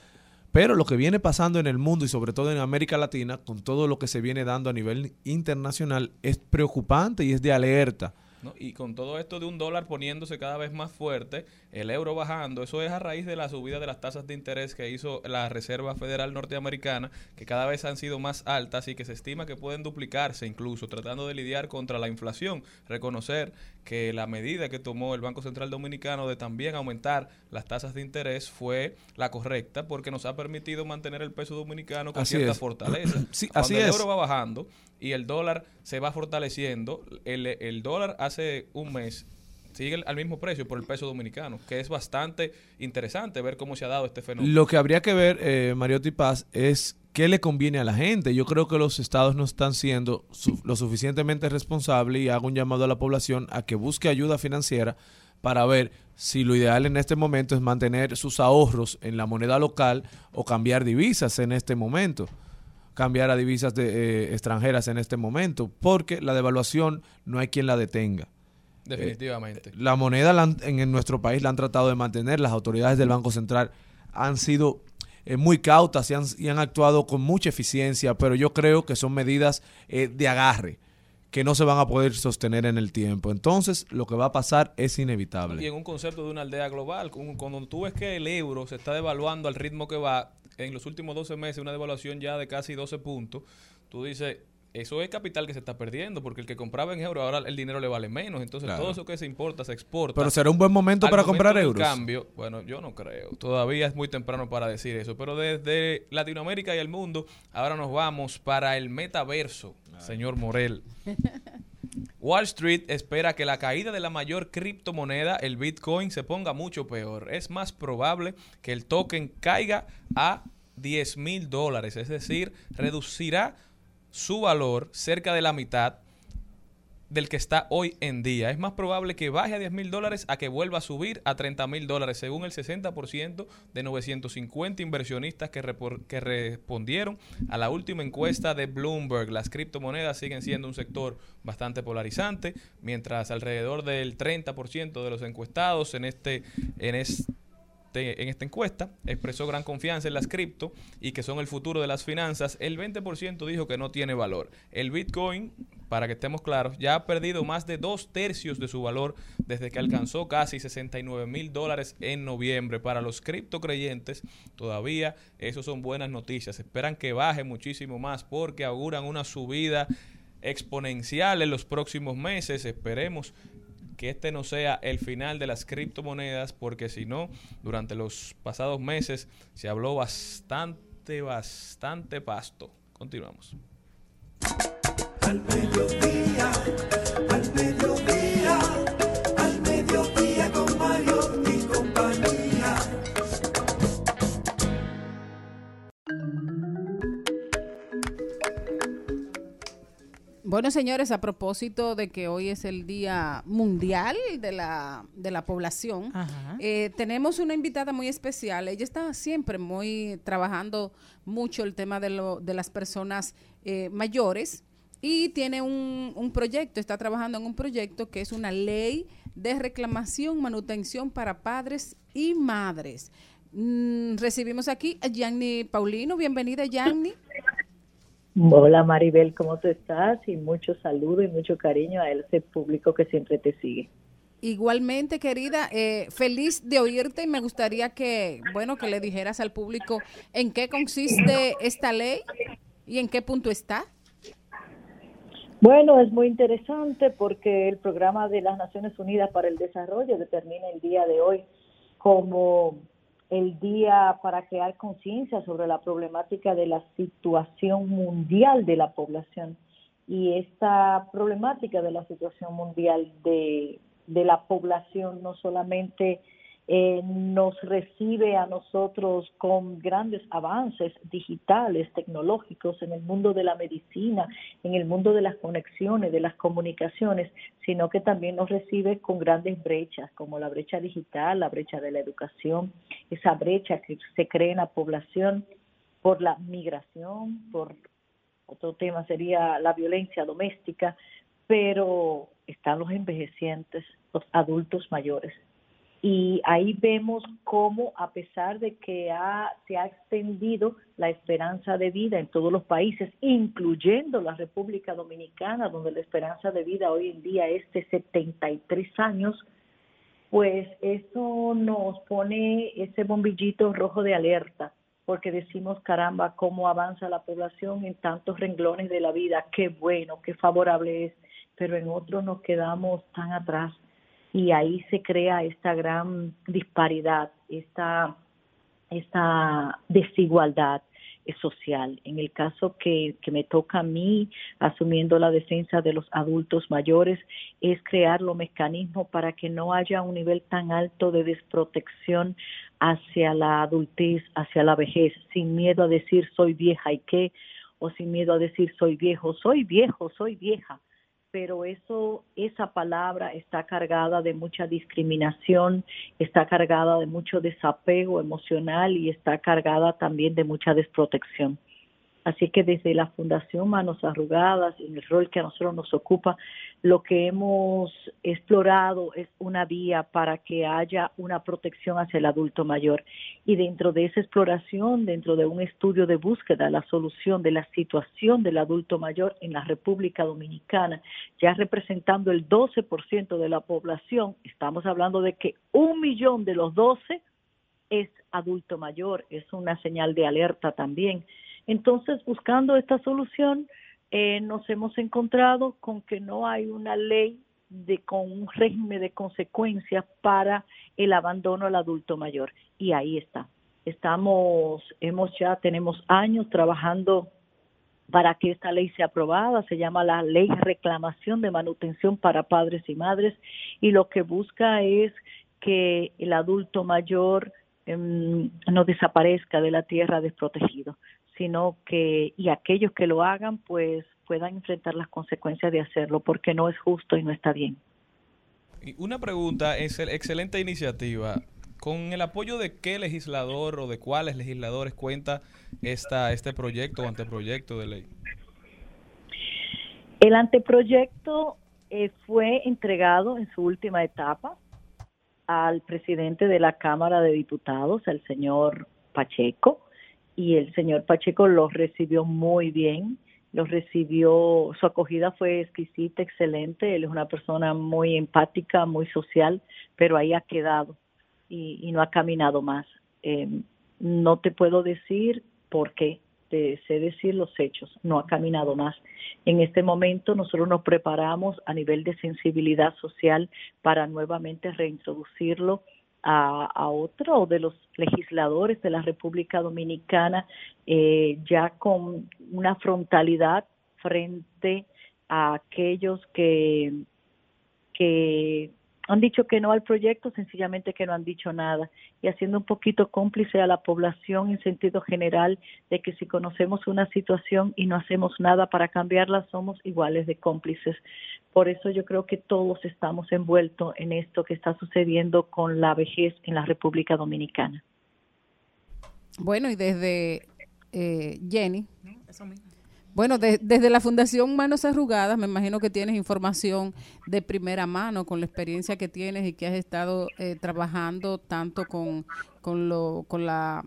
pero lo que viene pasando en el mundo y sobre todo en América Latina, con todo lo que se viene dando a nivel internacional, es preocupante y es de alerta. ¿No? Y con todo esto de un dólar poniéndose cada vez más fuerte, el euro bajando, eso es a raíz de la subida de las tasas de interés que hizo la Reserva Federal Norteamericana, que cada vez han sido más altas y que se estima que pueden duplicarse incluso, tratando de lidiar contra la inflación. Reconocer que la medida que tomó el Banco Central Dominicano de también aumentar las tasas de interés fue la correcta porque nos ha permitido mantener el peso dominicano con Así cierta es. fortaleza. *clears throat* Sí, Cuando así el es. euro va bajando y el dólar se va fortaleciendo, el, el dólar hace un mes sigue al mismo precio por el peso dominicano, que es bastante interesante ver cómo se ha dado este fenómeno. Lo que habría que ver, eh, Mariotti Paz, es qué le conviene a la gente. Yo creo que los estados no están siendo su- lo suficientemente responsables y hago un llamado a la población a que busque ayuda financiera para ver si lo ideal en este momento es mantener sus ahorros en la moneda local o cambiar divisas en este momento cambiar a divisas de, eh, extranjeras en este momento, porque la devaluación no hay quien la detenga. Definitivamente. La moneda la han- en, en nuestro país la han tratado de mantener, las autoridades del Banco Central han sido eh, muy cautas y han, y han actuado con mucha eficiencia, pero yo creo que son medidas eh, de agarre que no se van a poder sostener en el tiempo. Entonces, lo que va a pasar es inevitable. Y en un concepto de una aldea global, cuando tú ves que el euro se está devaluando al ritmo que va, en los últimos 12 meses, una devaluación ya de casi 12 puntos, tú dices, eso es capital que se está perdiendo, porque el que compraba en euro ahora el dinero le vale menos. Entonces, Claro. todo eso que se importa, se exporta. Pero será un buen momento Al para comprar euros. cambio, bueno, yo no creo. Todavía es muy temprano para decir eso. Pero desde Latinoamérica y el mundo, ahora nos vamos para el metaverso, señor Morel. *laughs* Wall Street espera que la caída de la mayor criptomoneda, el Bitcoin, se ponga mucho peor. Es más probable que el token caiga a 10 mil dólares, es decir, reducirá su valor cerca de la mitad del que está hoy en día. Es más probable que baje a 10 mil dólares a que vuelva a subir a 30 mil dólares, según el 60% de 950 inversionistas que, que respondieron a la última encuesta de Bloomberg. Las criptomonedas siguen siendo un sector bastante polarizante, mientras alrededor del 30% de los encuestados en este, en este en esta encuesta expresó gran confianza en las cripto y que son el futuro de las finanzas, el 20% dijo que no tiene valor. El Bitcoin, para que estemos claros, ya ha perdido más de dos tercios de su valor desde que alcanzó casi 69 mil dólares en noviembre. Para los cripto creyentes, todavía eso son buenas noticias. Esperan que baje muchísimo más porque auguran una subida exponencial en los próximos meses. Esperemos que este no sea el final de las criptomonedas, porque si no, durante los pasados meses se habló bastante, bastante pasto. Continuamos. Bueno, señores, a propósito de que hoy es el Día Mundial de la, de la Población, eh, tenemos una invitada muy especial. Ella está siempre muy trabajando mucho el tema de, lo, de las personas eh, mayores y tiene un, un proyecto, está trabajando en un proyecto que es una ley de reclamación, manutención para padres y madres. Mm, recibimos aquí a Yanni Paulino. Bienvenida, Yanni. Hola Maribel, ¿cómo tú estás? Y mucho saludo y mucho cariño a ese público que siempre te sigue. Igualmente, querida, eh, feliz de oírte y me gustaría que, bueno, que le dijeras al público en qué consiste esta ley y en qué punto está. Bueno, es muy interesante porque el programa de las Naciones Unidas para el Desarrollo determina el día de hoy como el día para crear conciencia sobre la problemática de la situación mundial de la población. Y esta problemática de la situación mundial de, de la población no solamente eh, nos recibe a nosotros con grandes avances digitales, tecnológicos en el mundo de la medicina, en el mundo de las conexiones, de las comunicaciones, sino que también nos recibe con grandes brechas, como la brecha digital, la brecha de la educación, esa brecha que se crea en la población por la migración, por otro tema sería la violencia doméstica, pero están los envejecientes, los adultos mayores y ahí vemos cómo a pesar de que ha, se ha extendido la esperanza de vida en todos los países, incluyendo la República Dominicana, donde la esperanza de vida hoy en día es de 73 años, pues eso nos pone ese bombillito rojo de alerta, porque decimos, caramba, cómo avanza la población en tantos renglones de la vida, qué bueno, qué favorable es, pero en otros nos quedamos tan atrás y ahí se crea esta gran disparidad, esta, esta desigualdad social. En el caso que, que, me toca a mí, asumiendo la defensa de los adultos mayores, es crear los mecanismos para que no haya un nivel tan alto de desprotección hacia la adultez, hacia la vejez, sin miedo a decir soy vieja y qué, o sin miedo a decir soy viejo, soy viejo, soy vieja pero eso, esa palabra está cargada de mucha discriminación, está cargada de mucho desapego emocional y está cargada también de mucha desprotección. Así que desde la Fundación Manos Arrugadas, en el rol que a nosotros nos ocupa, lo que hemos explorado es una vía para que haya una protección hacia el adulto mayor. Y dentro de esa exploración, dentro de un estudio de búsqueda, la solución de la situación del adulto mayor en la República Dominicana, ya representando el 12% de la población, estamos hablando de que un millón de los 12 es adulto mayor, es una señal de alerta también entonces, buscando esta solución, eh, nos hemos encontrado con que no hay una ley de con un régimen de consecuencias para el abandono al adulto mayor. Y ahí está. Estamos hemos ya tenemos años trabajando para que esta ley sea aprobada, se llama la Ley Reclamación de Manutención para Padres y Madres. Y lo que busca es que el adulto mayor em, no desaparezca de la tierra desprotegido sino que y aquellos que lo hagan pues puedan enfrentar las consecuencias de hacerlo porque no es justo y no está bien. Y una pregunta, es el excelente iniciativa. ¿Con el apoyo de qué legislador o de cuáles legisladores cuenta esta, este proyecto o anteproyecto de ley? El anteproyecto eh, fue entregado en su última etapa al presidente de la Cámara de Diputados, el señor Pacheco, y el señor Pacheco lo recibió muy bien, lo recibió, su acogida fue exquisita, excelente, él es una persona muy empática, muy social, pero ahí ha quedado y, no ha caminado más. Em, no te puedo decir por qué, te sé decir los hechos, no ha caminado más. En este momento nosotros nos preparamos a nivel de sensibilidad social para nuevamente reintroducirlo a, otro de los legisladores de la República Dominicana eh, ya con una frontalidad frente a aquellos que, que han dicho que no al proyecto, sencillamente que no han dicho nada y haciendo un poquito cómplice a la población en sentido general de que si conocemos una situación y no hacemos nada para cambiarla, somos iguales de cómplices. Por eso yo creo que todos estamos envueltos en esto que está sucediendo con la vejez en la República Dominicana. Bueno, y desde eh, Jenny. Bueno, desde la Fundación Manos Arrugadas, me imagino que tienes información de primera mano con la experiencia que tienes y que has estado eh, trabajando tanto con, con, lo, con la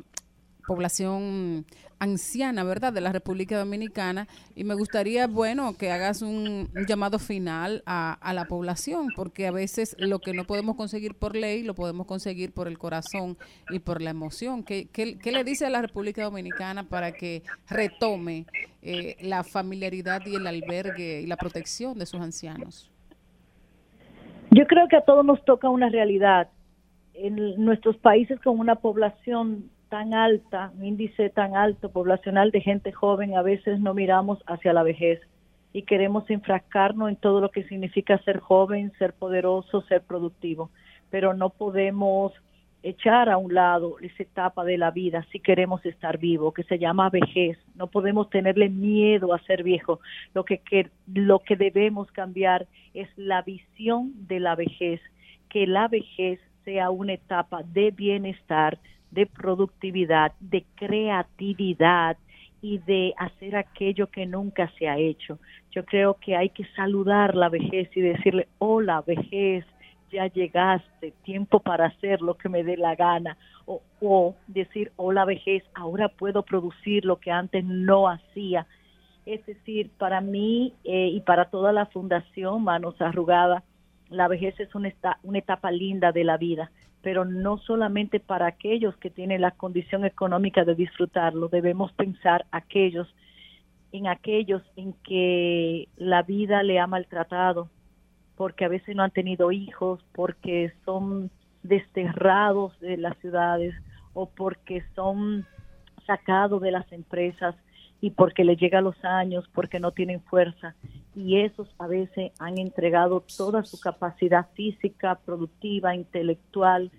población anciana, ¿verdad?, de la República Dominicana. Y me gustaría, bueno, que hagas un, llamado final a, la población, porque a veces lo que no podemos conseguir por ley, lo podemos conseguir por el corazón y por la emoción. ¿Qué, qué, qué le dice a la República Dominicana para que retome eh, la familiaridad y el albergue y la protección de sus ancianos? Yo creo que a todos nos toca una realidad. En nuestros países con una población tan alta, un índice tan alto poblacional de gente joven, a veces no miramos hacia la vejez y queremos enfrascarnos en todo lo que significa ser joven, ser poderoso, ser productivo, pero no podemos echar a un lado esa etapa de la vida si queremos estar vivo, que se llama vejez. No podemos tenerle miedo a ser viejo. Lo que, que, lo que debemos cambiar es la visión de la vejez, que la vejez sea una etapa de bienestar, de productividad, de creatividad y de hacer aquello que nunca se ha hecho. Yo creo que hay que saludar la vejez y decirle, hola vejez, ya llegaste, tiempo para hacer lo que me dé la gana, o, decir, oh la vejez, ahora puedo producir lo que antes no hacía. Es decir, para mí eh, y para toda la fundación Manos Arrugadas, la vejez es una, una etapa linda de la vida, pero no solamente para aquellos que tienen la condición económica de disfrutarlo, debemos pensar aquellos en aquellos en que la vida le ha maltratado, porque a veces no han tenido hijos, porque son desterrados de las ciudades o porque son sacados de las empresas y porque les llega los años, porque no tienen fuerza. Y esos a veces han entregado toda su capacidad física, productiva, intelectual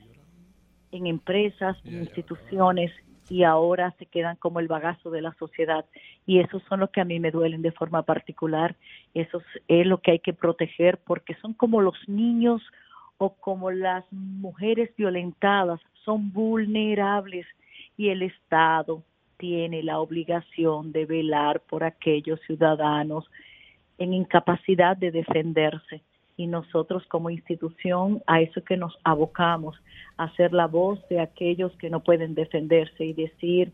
en empresas, en instituciones y ahora se quedan como el bagazo de la sociedad. Y esos son los que a mí me duelen de forma particular. Eso es lo que hay que proteger porque son como los niños o como las mujeres violentadas, son vulnerables y el Estado tiene la obligación de velar por aquellos ciudadanos en incapacidad de defenderse. Y nosotros como institución a eso que nos abocamos, a ser la voz de aquellos que no pueden defenderse y decir,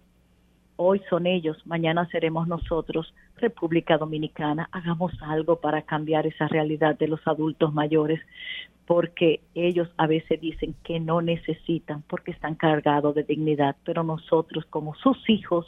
hoy son ellos, mañana seremos nosotros, República Dominicana, hagamos algo para cambiar esa realidad de los adultos mayores, porque ellos a veces dicen que no necesitan, porque están cargados de dignidad, pero nosotros como sus hijos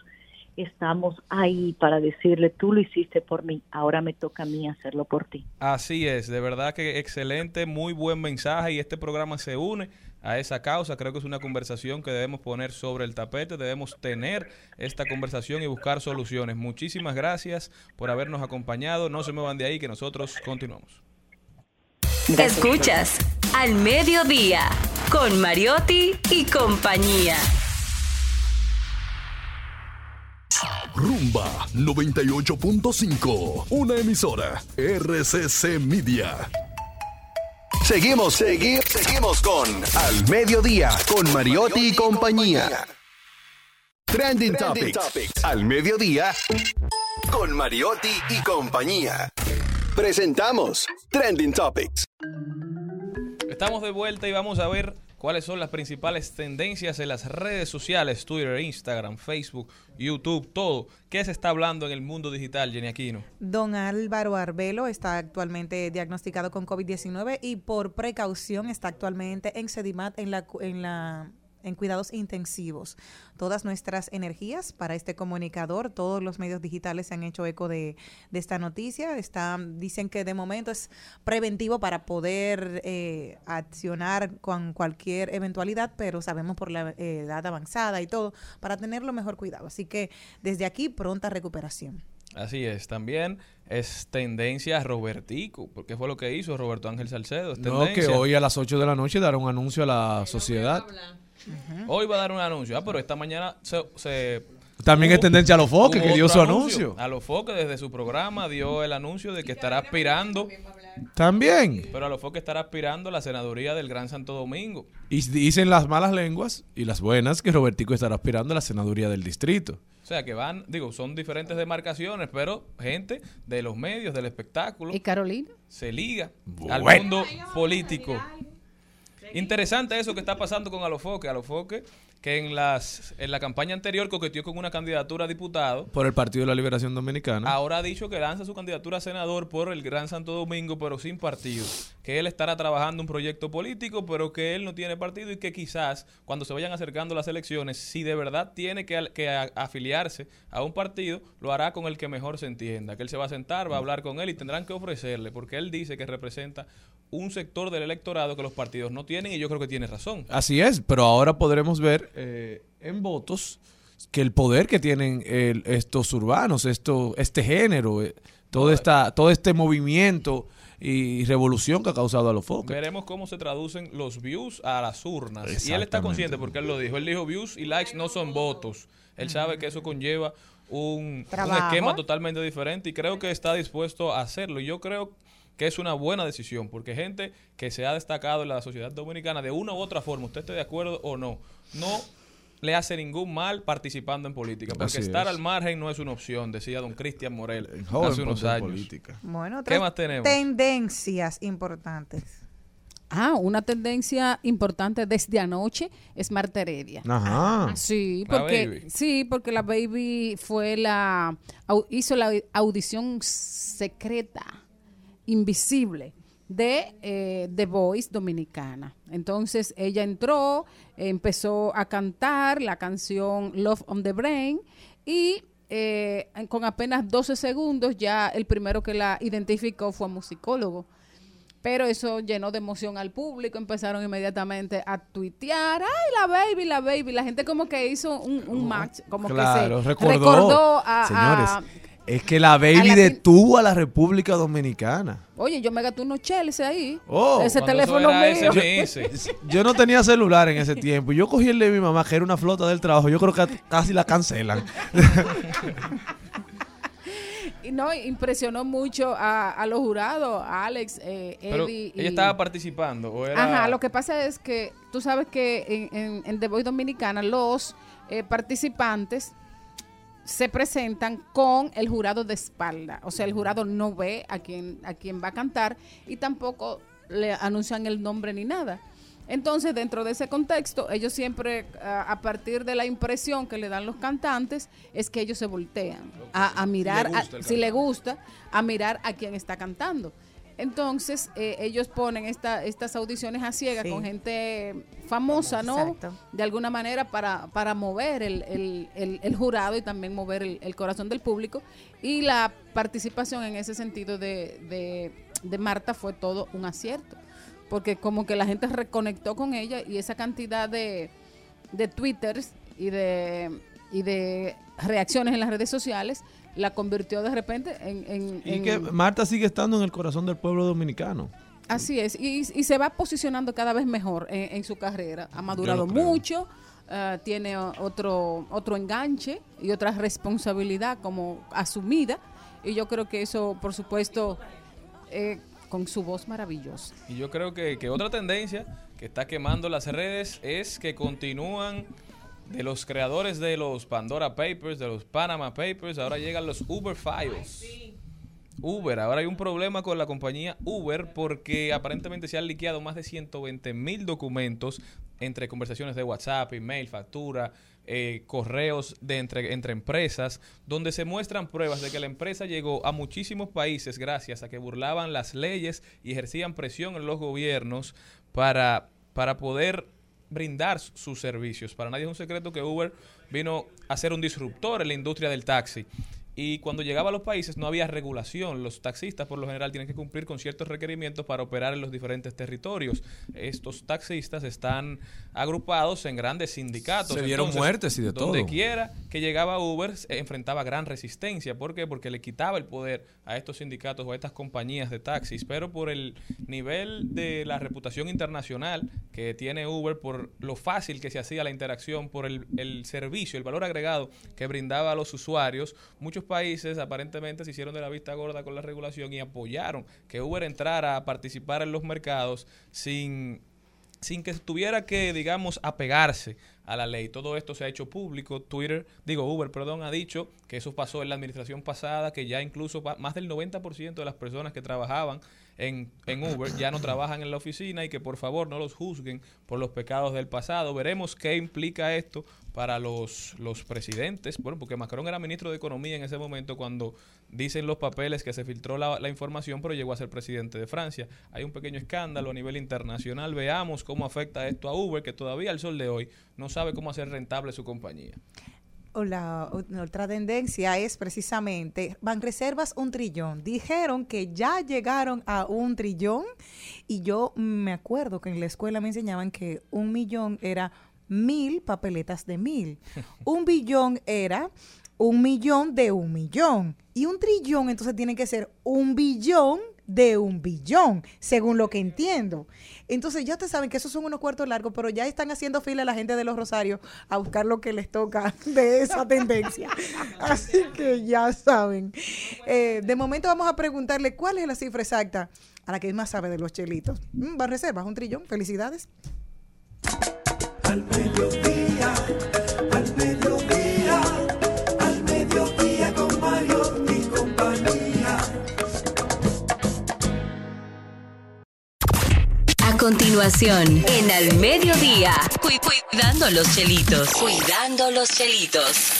estamos ahí para decirle, tú lo hiciste por mí, ahora me toca a mí hacerlo por ti. Así es, de verdad que excelente, muy buen mensaje y este programa se une a esa causa. Creo que es una conversación que debemos poner sobre el tapete, debemos tener esta conversación y buscar soluciones. Muchísimas gracias por habernos acompañado. No se muevan de ahí que nosotros continuamos. Escuchas Al Mediodía con Mariotti y compañía. Rumba 98.5, una emisora RCC Media. Seguimos, seguimos, seguimos con Al Mediodía, con Mariotti y compañía. Trending, Topics. Al Mediodía, con Mariotti y compañía. Presentamos Trending Topics. Estamos de vuelta y vamos a ver cuáles son las principales tendencias en las redes sociales, Twitter, Instagram, Facebook, YouTube, todo. ¿Qué se está hablando en el mundo digital, Jenny Aquino? Don Álvaro Arbelo está actualmente diagnosticado con COVID-19 y por precaución está actualmente en Sedimat en la en la en cuidados intensivos. Todas nuestras energías para este comunicador, todos los medios digitales se han hecho eco de, de esta noticia. Están, dicen que de momento es preventivo para poder eh, accionar con cualquier eventualidad, pero sabemos por la eh, edad avanzada y todo, para tenerlo mejor cuidado. Así que desde aquí, pronta recuperación. Así es, también es tendencia Robertico, porque fue lo que hizo Roberto Ángel Salcedo. Es No, que hoy a las 8 de la noche dará un anuncio a la sociedad. Hoy va a dar un anuncio. Ah, pero esta mañana se... se- También es tendencia a los foques, que dio su anuncio. A los foques desde su programa dio el anuncio de que estará aspirando, También. pero a los foques estará aspirando a la senaduría del Gran Santo Domingo. Y dicen las malas lenguas y las buenas que Robertico estará aspirando a la senaduría del distrito. O sea que van, digo, son diferentes demarcaciones, pero gente de los medios, del espectáculo, ¿Y Carolina? se liga al mundo político. Interesante eso que está pasando con Alofoque. Alofoque, que en las en la campaña anterior coqueteó con una candidatura a diputado. Por el Partido de la Liberación Dominicana. Ahora ha dicho que lanza su candidatura a senador por el Gran Santo Domingo, pero sin partido. Que él estará trabajando un proyecto político, pero que él no tiene partido y que quizás cuando se vayan acercando las elecciones, si de verdad tiene que, que a- afiliarse a un partido, lo hará con el que mejor se entienda. Que él se va a sentar, va a hablar con él y tendrán que ofrecerle, porque él dice que representa un sector del electorado que los partidos no tienen y yo creo que tiene razón. Así es, pero ahora podremos ver eh, en votos que el poder que tienen el- estos urbanos, esto, este género, eh, todo, esta, todo este movimiento y revolución que ha causado a los focos. Veremos cómo se traducen los views a las urnas. Y él está consciente porque él lo dijo. Él dijo views y likes no son votos. Él sabe que eso conlleva un, un esquema totalmente diferente y creo que está dispuesto a hacerlo. Yo creo que es una buena decisión porque gente que se ha destacado en la sociedad dominicana de una u otra forma, usted esté de acuerdo o no, no le hace ningún mal participando en política. Porque Así estar es. al margen no es una opción, decía don Cristian Morel joven hace unos años. política. Bueno, ¿Qué más tenemos? tendencias importantes. Ah, una tendencia importante desde anoche es Marta Heredia. Ajá. Sí, La porque Baby. sí, porque la baby fue la hizo la audición secreta, invisible de eh, The Voice dominicana. Entonces ella entró, empezó a cantar la canción Love on the Brain y eh, con apenas 12 segundos ya el primero que la identificó fue un musicólogo. Pero eso llenó de emoción al público, empezaron inmediatamente a tuitear, ay, la baby, la baby. La gente como que hizo un, un match, como Claro, que se recordó. recordó a, Señores, a- es que la baby la- detuvo a la República Dominicana. Oye, yo me gasté unos cheles ahí. Oh, ese teléfono mío. SMS. *laughs* Yo no tenía celular en ese tiempo. Yo cogí el de mi mamá, que era una flota del trabajo. Yo creo que casi la cancelan. Y no, impresionó mucho a, a los jurados, a Alex, eh, Pero Eddie. ella y- estaba participando. ¿o era- Ajá, lo que pasa es que tú sabes que en, en, en The Voice Dominicana los eh, participantes se presentan con el jurado de espalda. O sea, el jurado no ve a quien, a quien va a cantar y tampoco le anuncian el nombre ni nada. Entonces, dentro de ese contexto, ellos siempre, a a partir de la impresión que le dan los cantantes, es que ellos se voltean a, a mirar, a- si le gusta, a mirar a quien está cantando. Entonces, eh, ellos ponen esta, estas audiciones a ciegas Sí. con gente famosa, ¿no? Exacto. De alguna manera para, para mover el, el- el- el jurado y también mover el, el corazón del público. Y la participación en ese sentido de, de- de Marta fue todo un acierto. Porque como que la gente reconectó con ella y esa cantidad de, de twitters y de, y de reacciones en las redes sociales la convirtió de repente en... en- y en- que Marta sigue estando en el corazón del pueblo dominicano. Así es, y, y se va posicionando cada vez mejor en, en su carrera. Ha madurado mucho, eh, tiene otro, otro enganche y otra responsabilidad como asumida. Y yo creo que eso, por supuesto, eh, con su voz maravillosa. Y yo creo que, que otra tendencia que está quemando las redes es que continúan de los creadores de los Pandora Papers, de los Panama Papers, ahora llegan los Uber Files. Uber, ahora hay un problema con la compañía Uber porque aparentemente se han liqueado más de 120 mil documentos entre conversaciones de WhatsApp, email, factura, eh, correos de entre, entre empresas, donde se muestran pruebas de que la empresa llegó a muchísimos países gracias a que burlaban las leyes y ejercían presión en los gobiernos para, para poder brindar sus servicios. Para nadie es un secreto que Uber vino a ser un disruptor en la industria del taxi. Y cuando llegaba a los países no había regulación. Los taxistas por lo general tienen que cumplir con ciertos requerimientos para operar en los diferentes territorios. Estos taxistas están agrupados en grandes sindicatos. Se dieron muertes y de donde todo. quiera que llegaba Uber se enfrentaba gran resistencia. ¿Por qué? Porque le quitaba el poder a estos sindicatos o a estas compañías de taxis. Pero por el nivel de la reputación internacional que tiene Uber, por lo fácil que se hacía la interacción, por el, el servicio, el valor agregado que brindaba a los usuarios, muchos países aparentemente se hicieron de la vista gorda con la regulación y apoyaron que Uber entrara a participar en los mercados sin sin que tuviera que, digamos, apegarse a la ley. Todo esto se ha hecho público. Twitter, digo, Uber, perdón, ha dicho que eso pasó en la administración pasada, que ya incluso más del 90% de las personas que trabajaban en, en Uber ya no trabajan en la oficina y que por favor no los juzguen por los pecados del pasado. Veremos qué implica esto para los, los presidentes. Bueno, porque Macron era ministro de Economía en ese momento cuando dicen los papeles que se filtró la, la información, pero llegó a ser presidente de Francia. Hay un pequeño escándalo a nivel internacional. Veamos cómo afecta esto a Uber, que todavía al sol de hoy no sabe cómo hacer rentable su compañía. O La otra tendencia es precisamente Banreservas un trillón. Dijeron que ya llegaron a un trillón y yo me acuerdo que en la escuela me enseñaban que un millón era mil papeletas de mil. *laughs* Un billón era un millón de un millón. Y un trillón entonces tiene que ser un billón de un billón, según lo que entiendo. Entonces ya ustedes saben que esos son unos cuartos largos, pero ya están haciendo fila la gente de los Rosarios a buscar lo que les toca *laughs* de esa tendencia. *laughs* Así que ya saben. Eh, de momento vamos a preguntarle cuál es la cifra exacta a la que más sabe de los chelitos. Mm, ¿Va reservas un trillón? Felicidades. Al mediodía, continuación. continuación, en Al Mediodía, cu- cuidando los chelitos. Cuidando los chelitos.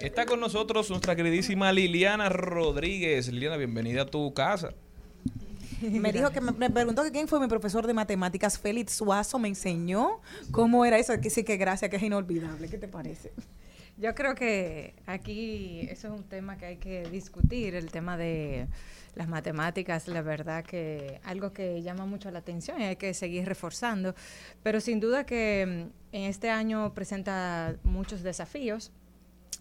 Está con nosotros nuestra queridísima Liliana Rodríguez. Liliana, bienvenida a tu casa. Me dijo que me, me preguntó que quién fue mi profesor de matemáticas, Félix Suazo, me enseñó cómo era eso. Que sí, que gracias, que es inolvidable. ¿Qué te parece? Yo creo que aquí eso es un tema que hay que discutir, el tema de las matemáticas, la verdad que algo que llama mucho la atención y hay que seguir reforzando, pero sin duda que mm, en este año presenta muchos desafíos,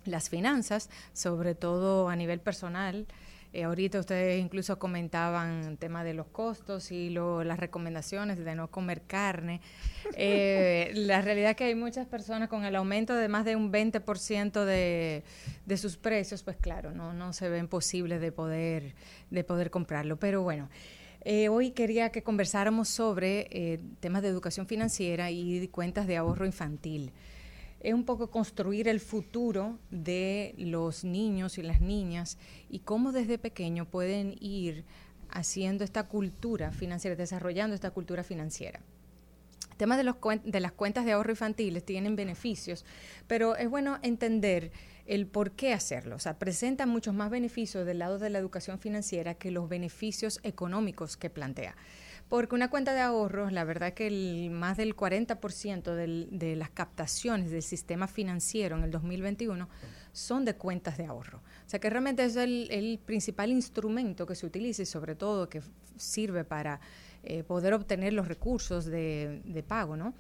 las finanzas, sobre todo a nivel personal. Eh, ahorita ustedes incluso comentaban el tema de los costos y lo- las recomendaciones de no comer carne. Eh, *laughs* la realidad es que hay muchas personas con el aumento de más de un 20% de, de sus precios, pues claro, no, no se ven posibles de poder, de poder comprarlo. Pero bueno, eh, hoy quería que conversáramos sobre eh, temas de educación financiera y cuentas de ahorro infantil es un poco construir el futuro de los niños y las niñas y cómo desde pequeño pueden ir haciendo esta cultura financiera, desarrollando esta cultura financiera. El tema de, los de las cuentas de ahorro infantiles tienen beneficios, pero es bueno entender el por qué hacerlo. O sea, presenta muchos más beneficios del lado de la educación financiera que los beneficios económicos que plantea. Porque una cuenta de ahorros, la verdad que el, más del 40% del- de las captaciones del sistema financiero en el 2021 son de cuentas de ahorro. O sea que realmente es el, principal instrumento que se utiliza y sobre todo que sirve para eh, poder obtener los recursos de pago, ¿no?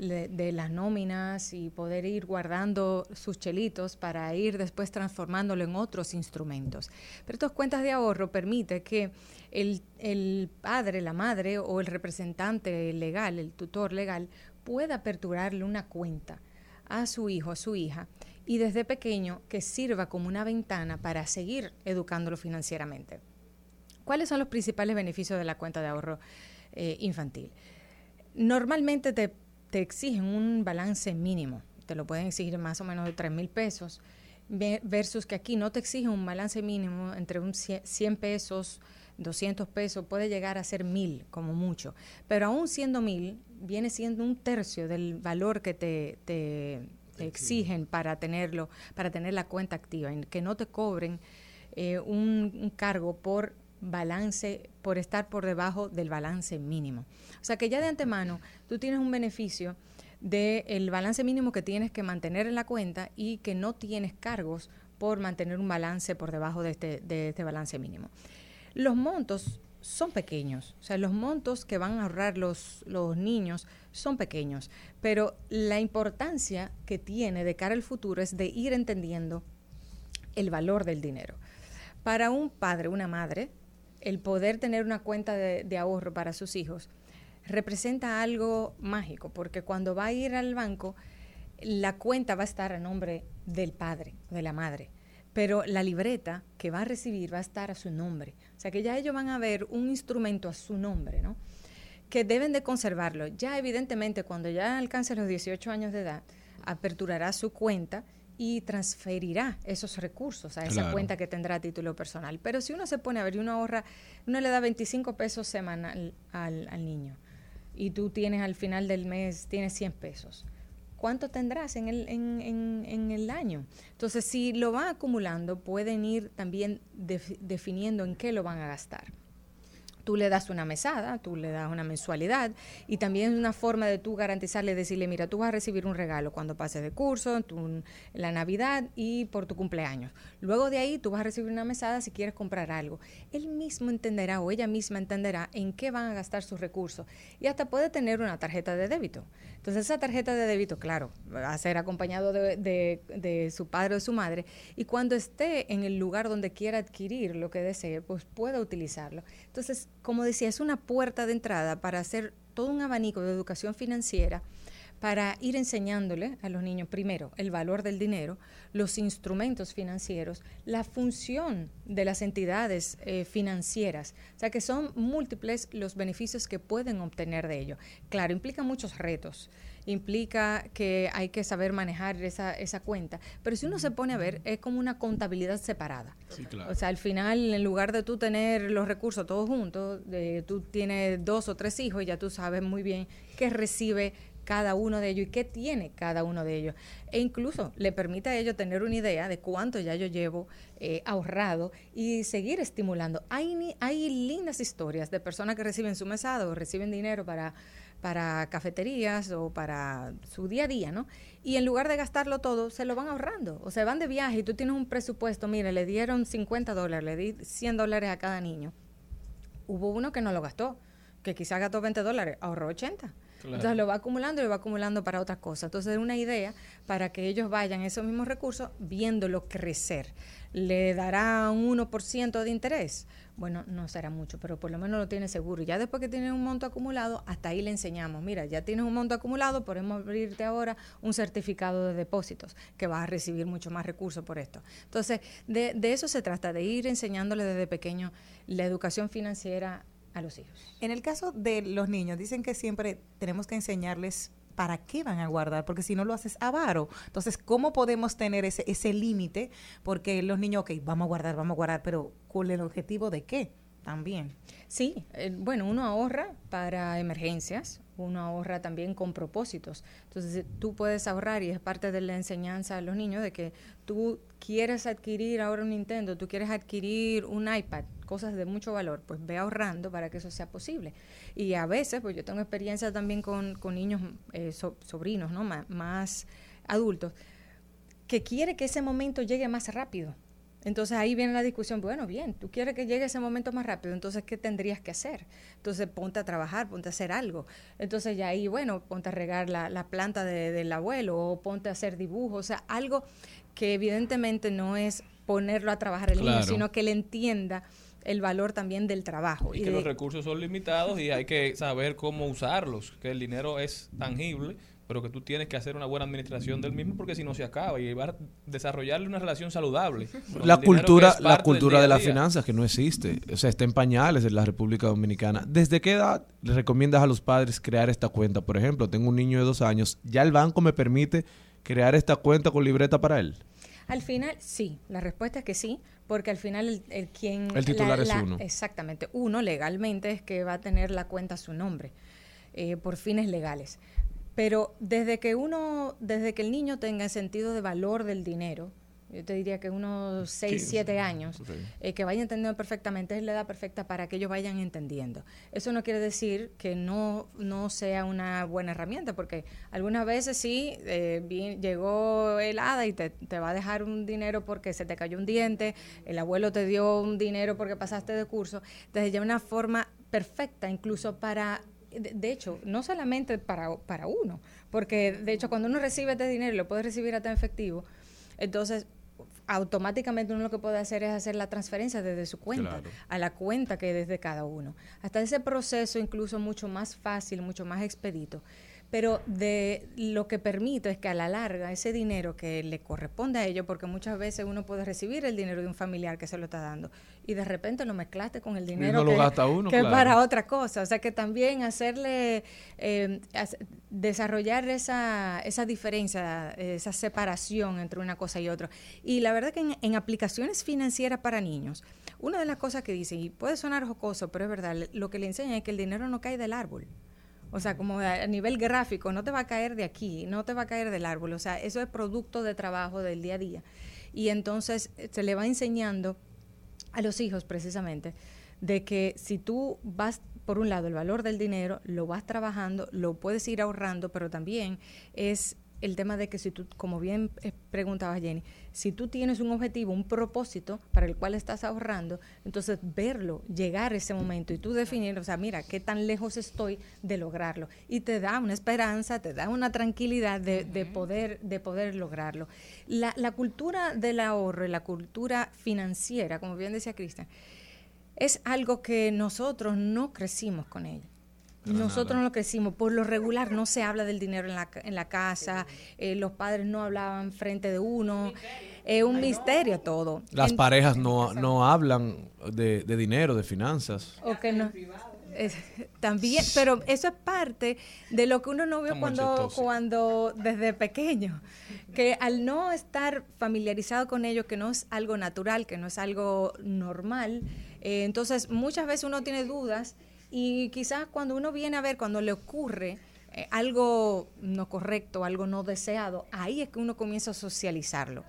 De las nóminas y poder ir guardando sus chelitos para ir después transformándolo en otros instrumentos. Pero estas cuentas de ahorro permite que el, el padre, la madre o el representante legal, el tutor legal, pueda aperturarle una cuenta a su hijo, a su hija, y desde pequeño que sirva como una ventana para seguir educándolo financieramente. ¿Cuáles son los principales beneficios de la cuenta de ahorro eh, infantil? Normalmente te, te exigen un balance mínimo, te lo pueden exigir más o menos de 3 mil pesos, ve- versus que aquí no te exigen un balance mínimo entre un cie- 100 pesos, 200 pesos, puede llegar a ser mil como mucho, pero aún siendo mil, viene siendo un tercio del valor que te, te- te exigen para tenerlo, para tener la cuenta activa, en que no te cobren eh, un, un cargo por balance, por estar por debajo del balance mínimo. O sea que ya de antemano tú tienes un beneficio del balance mínimo que tienes que mantener en la cuenta y que no tienes cargos por mantener un balance por debajo de este, de este balance mínimo. Los montos son pequeños, o sea, los montos que van a ahorrar los, los niños son pequeños, pero la importancia que tiene de cara al futuro es de ir entendiendo el valor del dinero. Para un padre, una madre, el poder tener una cuenta de, ahorro para sus hijos representa algo mágico, porque cuando va a ir al banco, la cuenta va a estar a nombre del padre, de la madre, pero la libreta que va a recibir va a estar a su nombre. O sea que ya ellos van a ver un instrumento a su nombre, ¿no? Que deben de conservarlo. Ya evidentemente cuando ya alcance los 18 años de edad, aperturará su cuenta y transferirá esos recursos a esa Claro. cuenta que tendrá a título personal. Pero si uno se pone a ver y uno ahorra, uno le da 25 pesos semanal al, al niño y tú tienes al final del mes, tienes 100 pesos. ¿Cuánto tendrás en el, en, en- en el año? Entonces, si lo van acumulando, pueden ir también def- definiendo en qué lo van a gastar. Tú le das una mesada, tú le das una mensualidad y también una forma de tú garantizarle, decirle, mira, tú vas a recibir un regalo cuando pases de curso, tu- la Navidad y por tu cumpleaños. Luego de ahí tú vas a recibir una mesada si quieres comprar algo. Él mismo entenderá o ella misma entenderá en qué van a gastar sus recursos y hasta puede tener una tarjeta de débito. Entonces esa tarjeta de débito, claro, va a ser acompañado de, de- de su padre o de su madre y cuando esté en el lugar donde quiera adquirir lo que desee, pues pueda utilizarlo. Entonces, como decía, es una puerta de entrada para hacer todo un abanico de educación financiera para ir enseñándole a los niños, primero, el valor del dinero, los instrumentos financieros, la función de las entidades eh, financieras. O sea, que son múltiples los beneficios que pueden obtener de ello. Claro, implica muchos retos implica que hay que saber manejar esa, esa cuenta. Pero si uno se pone a ver, es como una contabilidad separada. O sea, al final, en lugar de tú tener los recursos todos juntos, de, tú tienes dos o tres hijos y ya tú sabes muy bien qué recibe cada uno de ellos y qué tiene cada uno de ellos. E incluso le permite a ellos tener una idea de cuánto ya yo llevo eh, ahorrado y seguir estimulando. Hay, hay lindas historias de personas que reciben su mesado reciben dinero para, para cafeterías o para su día a día, ¿no? Y en lugar de gastarlo todo, se lo van ahorrando. O se van de viaje y tú tienes un presupuesto, mire, le dieron 50 dólares, le di 100 dólares a cada niño. Hubo uno que no lo gastó, que quizás gastó 20 dólares, ahorró 80 entonces lo va acumulando y lo va acumulando para otras cosas. Entonces es una idea para que ellos vayan esos mismos recursos viéndolo crecer. ¿Le dará un 1% de interés? Bueno, no será mucho, pero por lo menos lo tiene seguro. Ya después que tiene un monto acumulado, hasta ahí le enseñamos, mira, ya tienes un monto acumulado, podemos abrirte ahora un certificado de depósitos, que vas a recibir mucho más recursos por esto. Entonces, de, de eso se trata, de ir enseñándole desde pequeño la educación financiera a los hijos. En el caso de los niños, dicen que siempre tenemos que enseñarles para qué van a guardar, porque si no lo haces avaro. Entonces, ¿cómo podemos tener ese, ese límite? Porque los niños, ok, vamos a guardar, vamos a guardar, pero ¿con el objetivo de qué? También. Sí, eh, bueno, uno ahorra para emergencias, uno ahorra también con propósitos. Entonces, tú puedes ahorrar y es parte de la enseñanza a los niños de que tú quieres adquirir ahora un Nintendo, tú quieres adquirir un iPad, cosas de mucho valor, pues ve ahorrando para que eso sea posible. Y a veces, pues yo tengo experiencia también con, con niños, eh, sobrinos, ¿no? más adultos, que quiere que ese momento llegue más rápido. Entonces ahí viene la discusión, bueno, bien, tú quieres que llegue ese momento más rápido, entonces ¿qué tendrías que hacer? Entonces ponte a trabajar, ponte a hacer algo. Entonces ya ahí, bueno, ponte a regar la, la planta del abuelo o ponte a hacer dibujos, o sea, algo que evidentemente no es ponerlo a trabajar el niño, sino que él entienda el valor también del trabajo. Y, que los recursos son limitados y hay que saber cómo usarlos, que el dinero es tangible pero que tú tienes que hacer una buena administración del mismo porque si no se acaba y va a desarrollarle una relación saludable. *laughs* La cultura, la cultura de las finanzas que no existe, o sea, está en pañales en la República Dominicana. ¿Desde qué edad le recomiendas a los padres crear esta cuenta? Por ejemplo, tengo un niño de dos años, ¿ya el banco me permite crear esta cuenta con libreta para él? Al final, sí. La respuesta es que sí, porque al final el, quien... El titular es uno. Exactamente. Uno legalmente es que va a tener la cuenta a su nombre, eh, por fines legales. Pero desde que uno, desde que el niño tenga el sentido de valor del dinero, yo te diría que unos 6, 7 años, eh, que vayan entendiendo perfectamente, es la edad perfecta para que ellos vayan entendiendo. Eso no quiere decir que no, no sea una buena herramienta, porque algunas veces sí, eh, llegó el hada y te, te, va a dejar un dinero porque se te cayó un diente, el abuelo te dio un dinero porque pasaste de curso, desde ya una forma perfecta incluso para de, hecho, no solamente para, para uno, porque de hecho cuando uno recibe este dinero y lo puede recibir hasta en efectivo, entonces automáticamente uno lo que puede hacer es hacer la transferencia desde su cuenta a la cuenta que es de cada uno. Hasta ese proceso incluso mucho más fácil, mucho más expedito pero de lo que permite es que a la larga ese dinero que le corresponde a ellos, porque muchas veces uno puede recibir el dinero de un familiar que se lo está dando y de repente lo mezclaste con el dinero que, es para otra cosa, o sea que también hacerle, eh, desarrollar esa, esa diferencia, esa separación entre una cosa y otra. Y la verdad que en, en aplicaciones financieras para niños, una de las cosas que dicen, y puede sonar jocoso, pero es verdad, lo que le enseñan es que el dinero no cae del árbol. O sea, como a nivel gráfico, no te va a caer de aquí, no te va a caer del árbol. O sea, eso es producto de trabajo del día a día. Y entonces eh, se le va enseñando a los hijos precisamente de que si tú vas, por un lado, el valor del dinero, lo vas trabajando, lo puedes ir ahorrando, pero también es el tema de que si tú, como bien eh, preguntaba Jenny, si tú tienes un objetivo, un propósito para el cual estás ahorrando, entonces verlo, llegar a ese momento y tú definir, o sea, mira, qué tan lejos estoy de lograrlo. Y te da una esperanza, te da una tranquilidad de, poder, de poder lograrlo. La, la cultura del ahorro y la cultura financiera, como bien decía Cristian, es algo que nosotros no crecimos con ella. Nosotros no lo crecimos. Por lo regular no se habla del dinero en la, ca- en la casa, eh, los padres no hablaban frente de uno. Es un misterio todo. Las En- parejas no, no hablan de, de dinero, de finanzas. o que no. Es- también, pero eso es parte de lo que uno no vio cuando, cuando desde pequeño, que al no estar familiarizado con ello, que no es algo natural, que no es algo normal, eh, entonces muchas veces uno tiene dudas y quizás cuando uno viene a ver, cuando le ocurre eh, algo no correcto, algo no deseado, ahí es que uno comienza a socializarlo.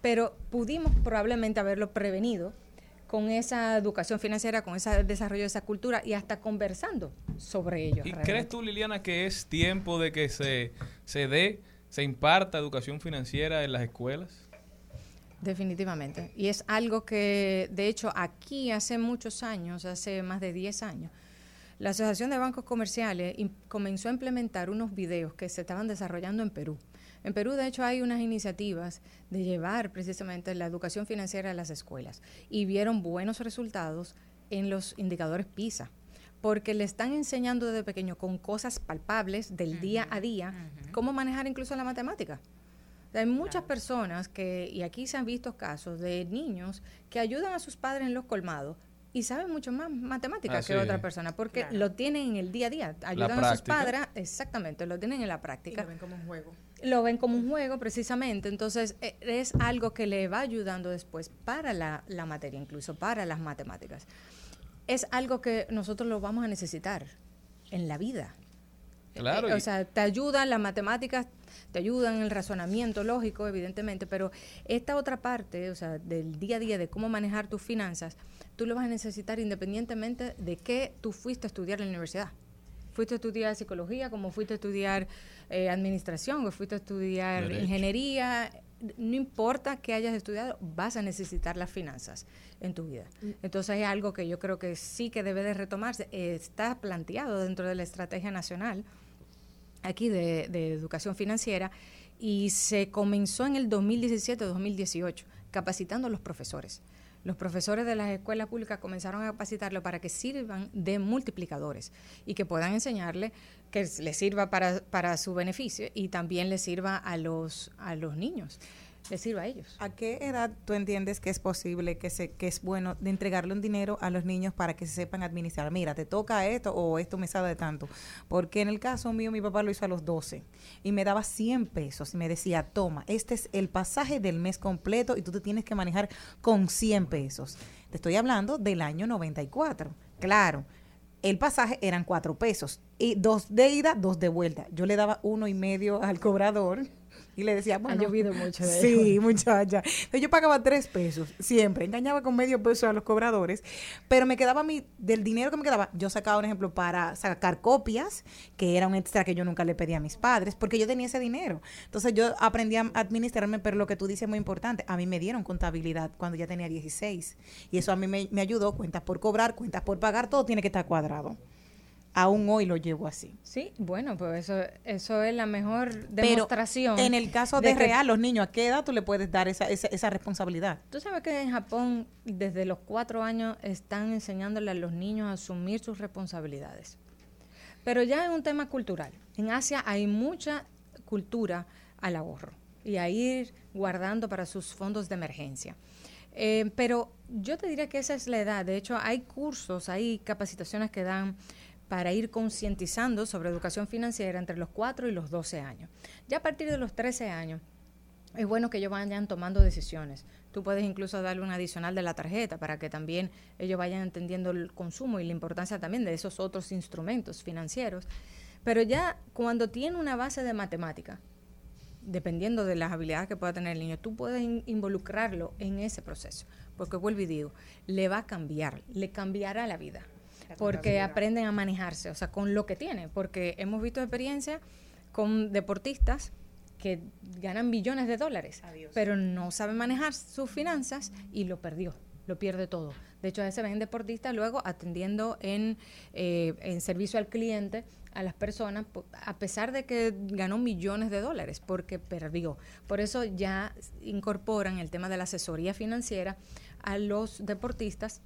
Pero pudimos probablemente haberlo prevenido con esa educación financiera, con ese desarrollo de esa cultura y hasta conversando sobre ello. ¿Y realmente. crees tú, Liliana, que es tiempo de que se, se dé, se imparta educación financiera en las escuelas? Definitivamente. Y es algo que, de hecho, aquí hace muchos años, hace más de 10 años, la Asociación de Bancos Comerciales comenzó a implementar unos videos que se estaban desarrollando en Perú. En Perú, de hecho, hay unas iniciativas de llevar precisamente la educación financiera a las escuelas y vieron buenos resultados en los indicadores PISA, porque le están enseñando desde pequeño con cosas palpables del día a día cómo manejar incluso la matemática. Hay muchas personas que, y aquí se han visto casos de niños que ayudan a sus padres en los colmados y saben mucho más matemáticas Ah, que sí. otra persona, porque Claro. lo tienen en el día a día, ayudan a sus padres, exactamente, lo tienen en la práctica. lo ven como un juego. Lo ven como un juego precisamente, entonces eh, es algo que le va ayudando después para la, la materia, incluso para las matemáticas. Es algo que nosotros lo vamos a necesitar en la vida. Claro. Eh, o sea, te ayudan las matemáticas, te ayudan el razonamiento lógico, evidentemente, pero esta otra parte, o sea, del día a día de cómo manejar tus finanzas, tú lo vas a necesitar independientemente de qué tú fuiste a estudiar en la universidad. Fuiste a estudiar psicología, como fuiste a estudiar eh, administración, o fuiste a estudiar Derecho. ingeniería, no importa qué hayas estudiado, vas a necesitar las finanzas en tu vida. Entonces es algo que yo creo que sí que debe de retomarse. Está planteado dentro de la estrategia nacional aquí de, de educación financiera y se comenzó en el 2017-2018 capacitando a los profesores. Los profesores de las escuelas públicas comenzaron a capacitarlo para que sirvan de multiplicadores y que puedan enseñarle que les sirva para, para su beneficio y también les sirva a los, a los niños, les sirva a ellos. ¿A qué edad tú entiendes que es posible, que, se, que es bueno de entregarle un dinero a los niños para que se sepan administrar? Mira, te toca esto o esto me sabe de tanto. Porque en el caso mío, mi papá lo hizo a los 12 y me daba 100 pesos y me decía, toma, este es el pasaje del mes completo y tú te tienes que manejar con 100 pesos. Te estoy hablando del año 94. Claro. El pasaje eran cuatro pesos y dos de ida, dos de vuelta. Yo le daba uno y medio al cobrador y le decía, bueno, llovido mucho de Sí, eso. muchacha. Entonces yo pagaba tres pesos siempre, engañaba con medio peso a los cobradores, pero me quedaba mí, del dinero que me quedaba, yo sacaba un ejemplo para sacar copias, que era un extra que yo nunca le pedía a mis padres, porque yo tenía ese dinero. Entonces yo aprendí a administrarme, pero lo que tú dices es muy importante, a mí me dieron contabilidad cuando ya tenía 16, y eso a mí me, me ayudó, cuentas por cobrar, cuentas por pagar, todo tiene que estar cuadrado. Aún hoy lo llevo así. Sí, bueno, pues eso, eso es la mejor Pero demostración. en el caso de, real, los niños, ¿a qué edad tú le puedes dar esa, esa, esa responsabilidad? Tú sabes que en Japón desde los cuatro años están enseñándole a los niños a asumir sus responsabilidades. Pero ya es un tema cultural. En Asia hay mucha cultura al ahorro y a ir guardando para sus fondos de emergencia. Eh, pero yo te diría que esa es la edad. De hecho, hay cursos, hay capacitaciones que dan para ir concientizando sobre educación financiera entre los 4 y los 12 años. Ya a partir de los 13 años, es bueno que ellos vayan tomando decisiones. Tú puedes incluso darle un adicional de la tarjeta para que también ellos vayan entendiendo el consumo y la importancia también de esos otros instrumentos financieros. Pero ya cuando tiene una base de matemática, dependiendo de las habilidades que pueda tener el niño, tú puedes in- involucrarlo en ese proceso. Porque vuelvo y digo, le va a cambiar, le cambiará la vida. Porque aprenden a manejarse, o sea, con lo que tienen. Porque hemos visto experiencias con deportistas que ganan millones de dólares, pero no saben manejar sus finanzas y lo perdió, lo pierde todo. De hecho, a veces se ven deportistas luego atendiendo en, eh, en servicio al cliente a las personas, a pesar de que ganó millones de dólares, porque perdió. Por eso ya incorporan el tema de la asesoría financiera a los deportistas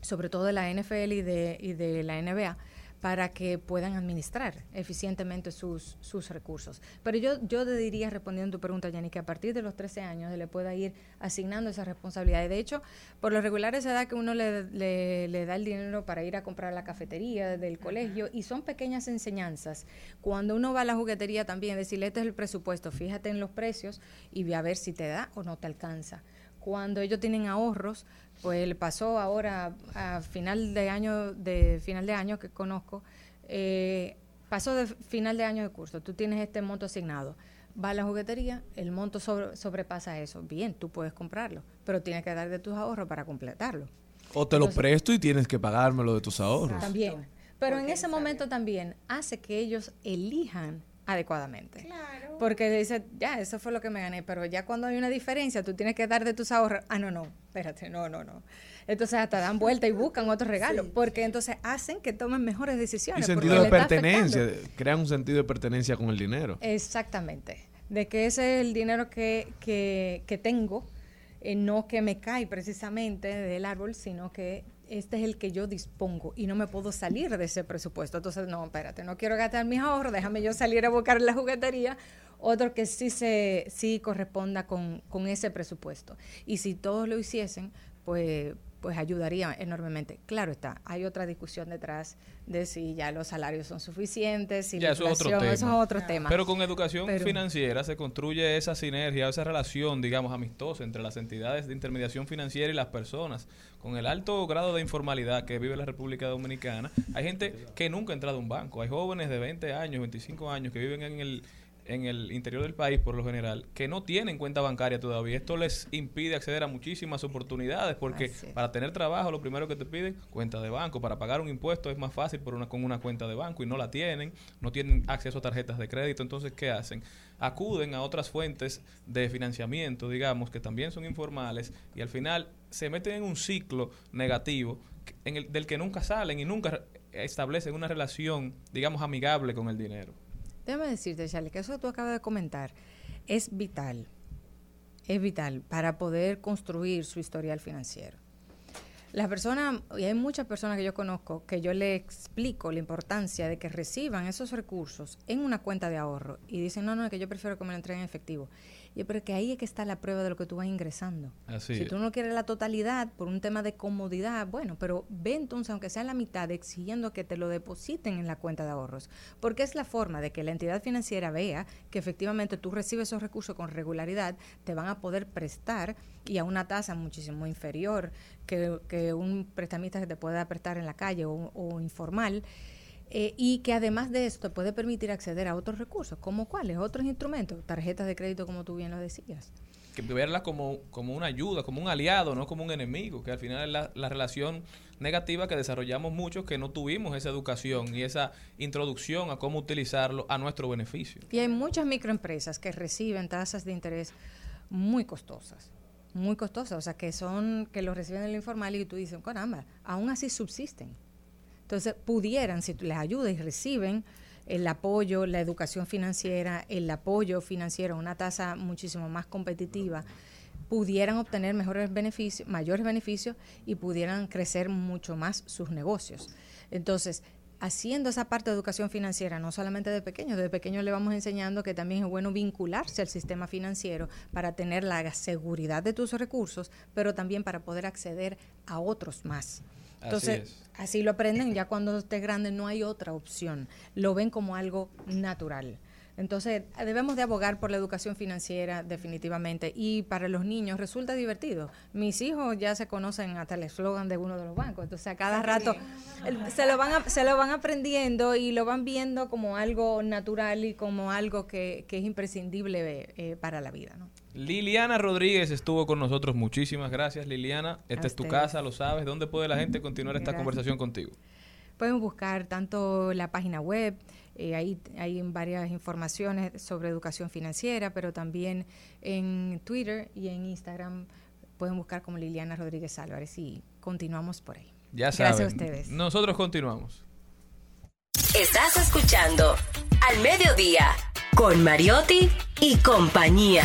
sobre todo de la NFL y de, y de la NBA, para que puedan administrar eficientemente sus, sus recursos. Pero yo, yo te diría, respondiendo a tu pregunta, Jenny, que a partir de los 13 años se le pueda ir asignando esa responsabilidad. Y de hecho, por lo regular esa edad que uno le, le, le da el dinero para ir a comprar a la cafetería del colegio y son pequeñas enseñanzas. Cuando uno va a la juguetería también, decirle, este es el presupuesto, fíjate en los precios y ve a ver si te da o no te alcanza. Cuando ellos tienen ahorros, pues le pasó ahora a final de año, de final de año que conozco, eh, pasó de final de año de curso, tú tienes este monto asignado, va a la juguetería, el monto sobre- sobrepasa eso, bien, tú puedes comprarlo, pero tienes que dar de tus ahorros para completarlo. O te lo presto y tienes que pagármelo de tus ahorros. También. Pero en ese momento también hace que ellos elijan adecuadamente. Porque dice, ya, eso fue lo que me gané, pero ya cuando hay una diferencia, tú tienes que dar de tus ahorros. Ah, no, no, espérate, no, no, no. Entonces hasta dan vuelta y buscan otro regalo, porque entonces hacen que tomen mejores Y decisiones. sentido porque de pertenencia, crean un sentido de pertenencia con el dinero. Exactamente. De que ese es el dinero que, que, que tengo, eh, no que me cae precisamente del árbol, sino que este es el que yo dispongo y no me puedo salir de ese presupuesto. Entonces, no, espérate, no quiero gastar mis ahorros, déjame yo salir a buscar la juguetería otro que sí se sí corresponda con, con ese presupuesto. Y si todos lo hiciesen, pues pues ayudaría enormemente. Claro está, hay otra discusión detrás de si ya los salarios son suficientes, si Ya, la eso es otro tema. eso es otro tema. Pero con educación Pero- financiera se construye esa sinergia, esa relación, digamos, amistosa entre las entidades de intermediación financiera y las personas. Con el alto grado de informalidad que vive la República Dominicana, hay gente que nunca ha entrado a un banco. Hay jóvenes de 20 años, 25 años que viven en el en el interior del país por lo general que no tienen cuenta bancaria todavía. Esto les impide acceder a muchísimas oportunidades porque para tener trabajo lo primero que te piden cuenta de banco. Para pagar un impuesto es más fácil por una, con una cuenta de banco y no la tienen, no tienen acceso a tarjetas de crédito. Entonces, ¿qué hacen? Acuden a otras fuentes de financiamiento, digamos, que también son informales y al final se meten en un ciclo negativo en el, del que nunca salen y nunca establecen una relación, digamos, amigable con el dinero. Déjame decirte, Charlie, que eso que tú acabas de comentar es vital. Es vital para poder construir su historial financiero. Las personas, y hay muchas personas que yo conozco, que yo le explico la importancia de que reciban esos recursos en una cuenta de ahorro y dicen, no, no, que yo prefiero que me lo entreguen en efectivo. Y yo, pero que ahí es que está la prueba de lo que tú vas ingresando. Así si tú no quieres la totalidad por un tema de comodidad, bueno, pero ve entonces, aunque sea la mitad, exigiendo que te lo depositen en la cuenta de ahorros. Porque es la forma de que la entidad financiera vea que efectivamente tú recibes esos recursos con regularidad, te van a poder prestar y a una tasa muchísimo inferior que, que un prestamista que te pueda prestar en la calle o, o informal. Eh, y que además de esto te puede permitir acceder a otros recursos, como cuáles, otros instrumentos, tarjetas de crédito como tú bien lo decías. que verla como, como una ayuda, como un aliado, no como un enemigo, que al final es la, la relación negativa que desarrollamos muchos que no tuvimos esa educación y esa introducción a cómo utilizarlo a nuestro beneficio. Y hay muchas microempresas que reciben tasas de interés muy costosas, muy costosas, o sea, que son, que lo reciben en el informal y tú dices, caramba, aún así subsisten. Entonces, pudieran, si les ayudas y reciben el apoyo, la educación financiera, el apoyo financiero una tasa muchísimo más competitiva, pudieran obtener mejores beneficios, mayores beneficios y pudieran crecer mucho más sus negocios. Entonces, haciendo esa parte de educación financiera, no solamente de pequeños, de pequeños le vamos enseñando que también es bueno vincularse al sistema financiero para tener la seguridad de tus recursos, pero también para poder acceder a otros más. Entonces, Así lo aprenden, ya cuando estés grande no hay otra opción, lo ven como algo natural. Entonces, debemos de abogar por la educación financiera definitivamente y para los niños resulta divertido. Mis hijos ya se conocen hasta el eslogan de uno de los bancos, entonces a cada rato se lo van a- se lo van aprendiendo y lo van viendo como algo natural y como algo que, que es imprescindible eh, para la vida, ¿no? Liliana Rodríguez estuvo con nosotros. Muchísimas gracias, Liliana. Esta es tu ustedes. casa, lo sabes. ¿Dónde puede la gente continuar esta Gracias. conversación contigo? Pueden buscar tanto la página web, eh, ahí hay varias informaciones sobre educación financiera, pero también en Twitter y en Instagram pueden buscar como Liliana Rodríguez Álvarez y continuamos por ahí. Ya Gracias saben. a ustedes. Nosotros continuamos. Estás escuchando Al Mediodía con Mariotti y compañía.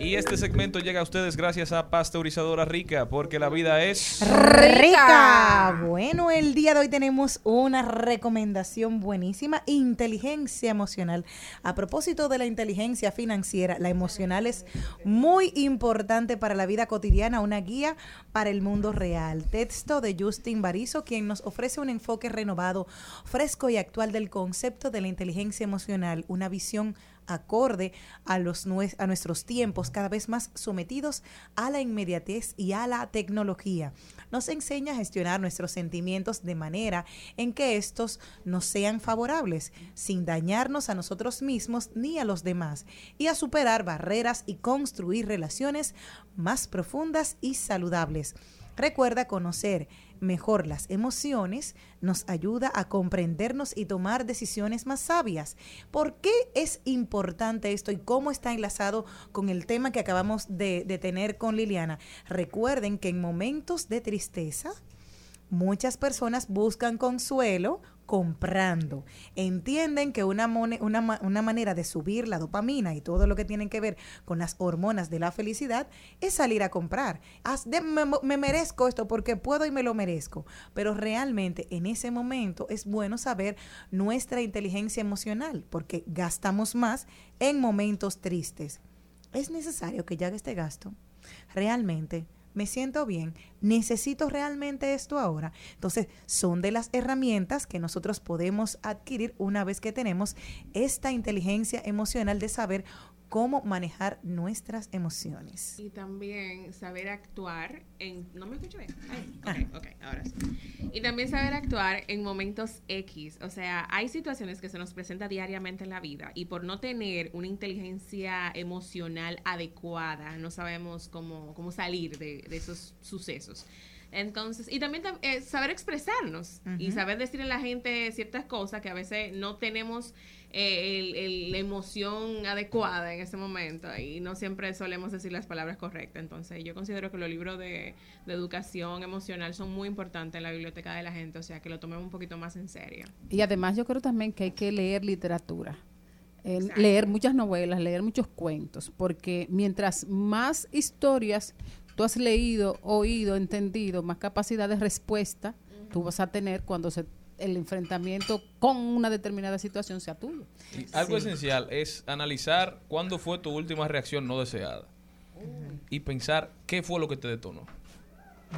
Y este segmento llega a ustedes gracias a Pasteurizadora Rica, porque la vida es... Rica. Bueno, el día de hoy tenemos una recomendación buenísima, inteligencia emocional. A propósito de la inteligencia financiera, la emocional es muy importante para la vida cotidiana, una guía para el mundo real. Texto de Justin Barizo, quien nos ofrece un enfoque renovado, fresco y actual del concepto de la inteligencia emocional, una visión acorde a, los, a nuestros tiempos cada vez más sometidos a la inmediatez y a la tecnología. Nos enseña a gestionar nuestros sentimientos de manera en que estos nos sean favorables, sin dañarnos a nosotros mismos ni a los demás, y a superar barreras y construir relaciones más profundas y saludables. Recuerda conocer mejor las emociones, nos ayuda a comprendernos y tomar decisiones más sabias. ¿Por qué es importante esto y cómo está enlazado con el tema que acabamos de, de tener con Liliana? Recuerden que en momentos de tristeza, muchas personas buscan consuelo comprando. Entienden que una, una, una manera de subir la dopamina y todo lo que tiene que ver con las hormonas de la felicidad es salir a comprar. Haz de- me, me merezco esto porque puedo y me lo merezco. Pero realmente en ese momento es bueno saber nuestra inteligencia emocional porque gastamos más en momentos tristes. ¿Es necesario que haga este gasto? Realmente me siento bien, necesito realmente esto ahora. Entonces, son de las herramientas que nosotros podemos adquirir una vez que tenemos esta inteligencia emocional de saber cómo manejar nuestras emociones. Y también saber actuar en... ¿No me escucho bien? Ay, ok, ok, ahora sí. Y también saber actuar en momentos X. O sea, hay situaciones que se nos presenta diariamente en la vida y por no tener una inteligencia emocional adecuada, no sabemos cómo, cómo salir de, de esos sucesos. Entonces, y también tam- eh, saber expresarnos y saber decirle a la gente ciertas cosas que a veces no tenemos eh, el- el- la emoción adecuada en ese momento y no siempre solemos decir las palabras correctas. Entonces, yo considero que los libros de, de educación emocional son muy importantes en la biblioteca de la gente, o sea, que lo tomemos un poquito más en serio. Y además yo creo también que hay que leer literatura. Eh, leer muchas novelas, leer muchos cuentos, porque mientras más historias tú has leído, oído, entendido, más capacidad de respuesta tú vas a tener cuando se, el enfrentamiento con una determinada situación sea tuyo. Y algo esencial es analizar cuándo fue tu última reacción no deseada y pensar qué fue lo que te detonó.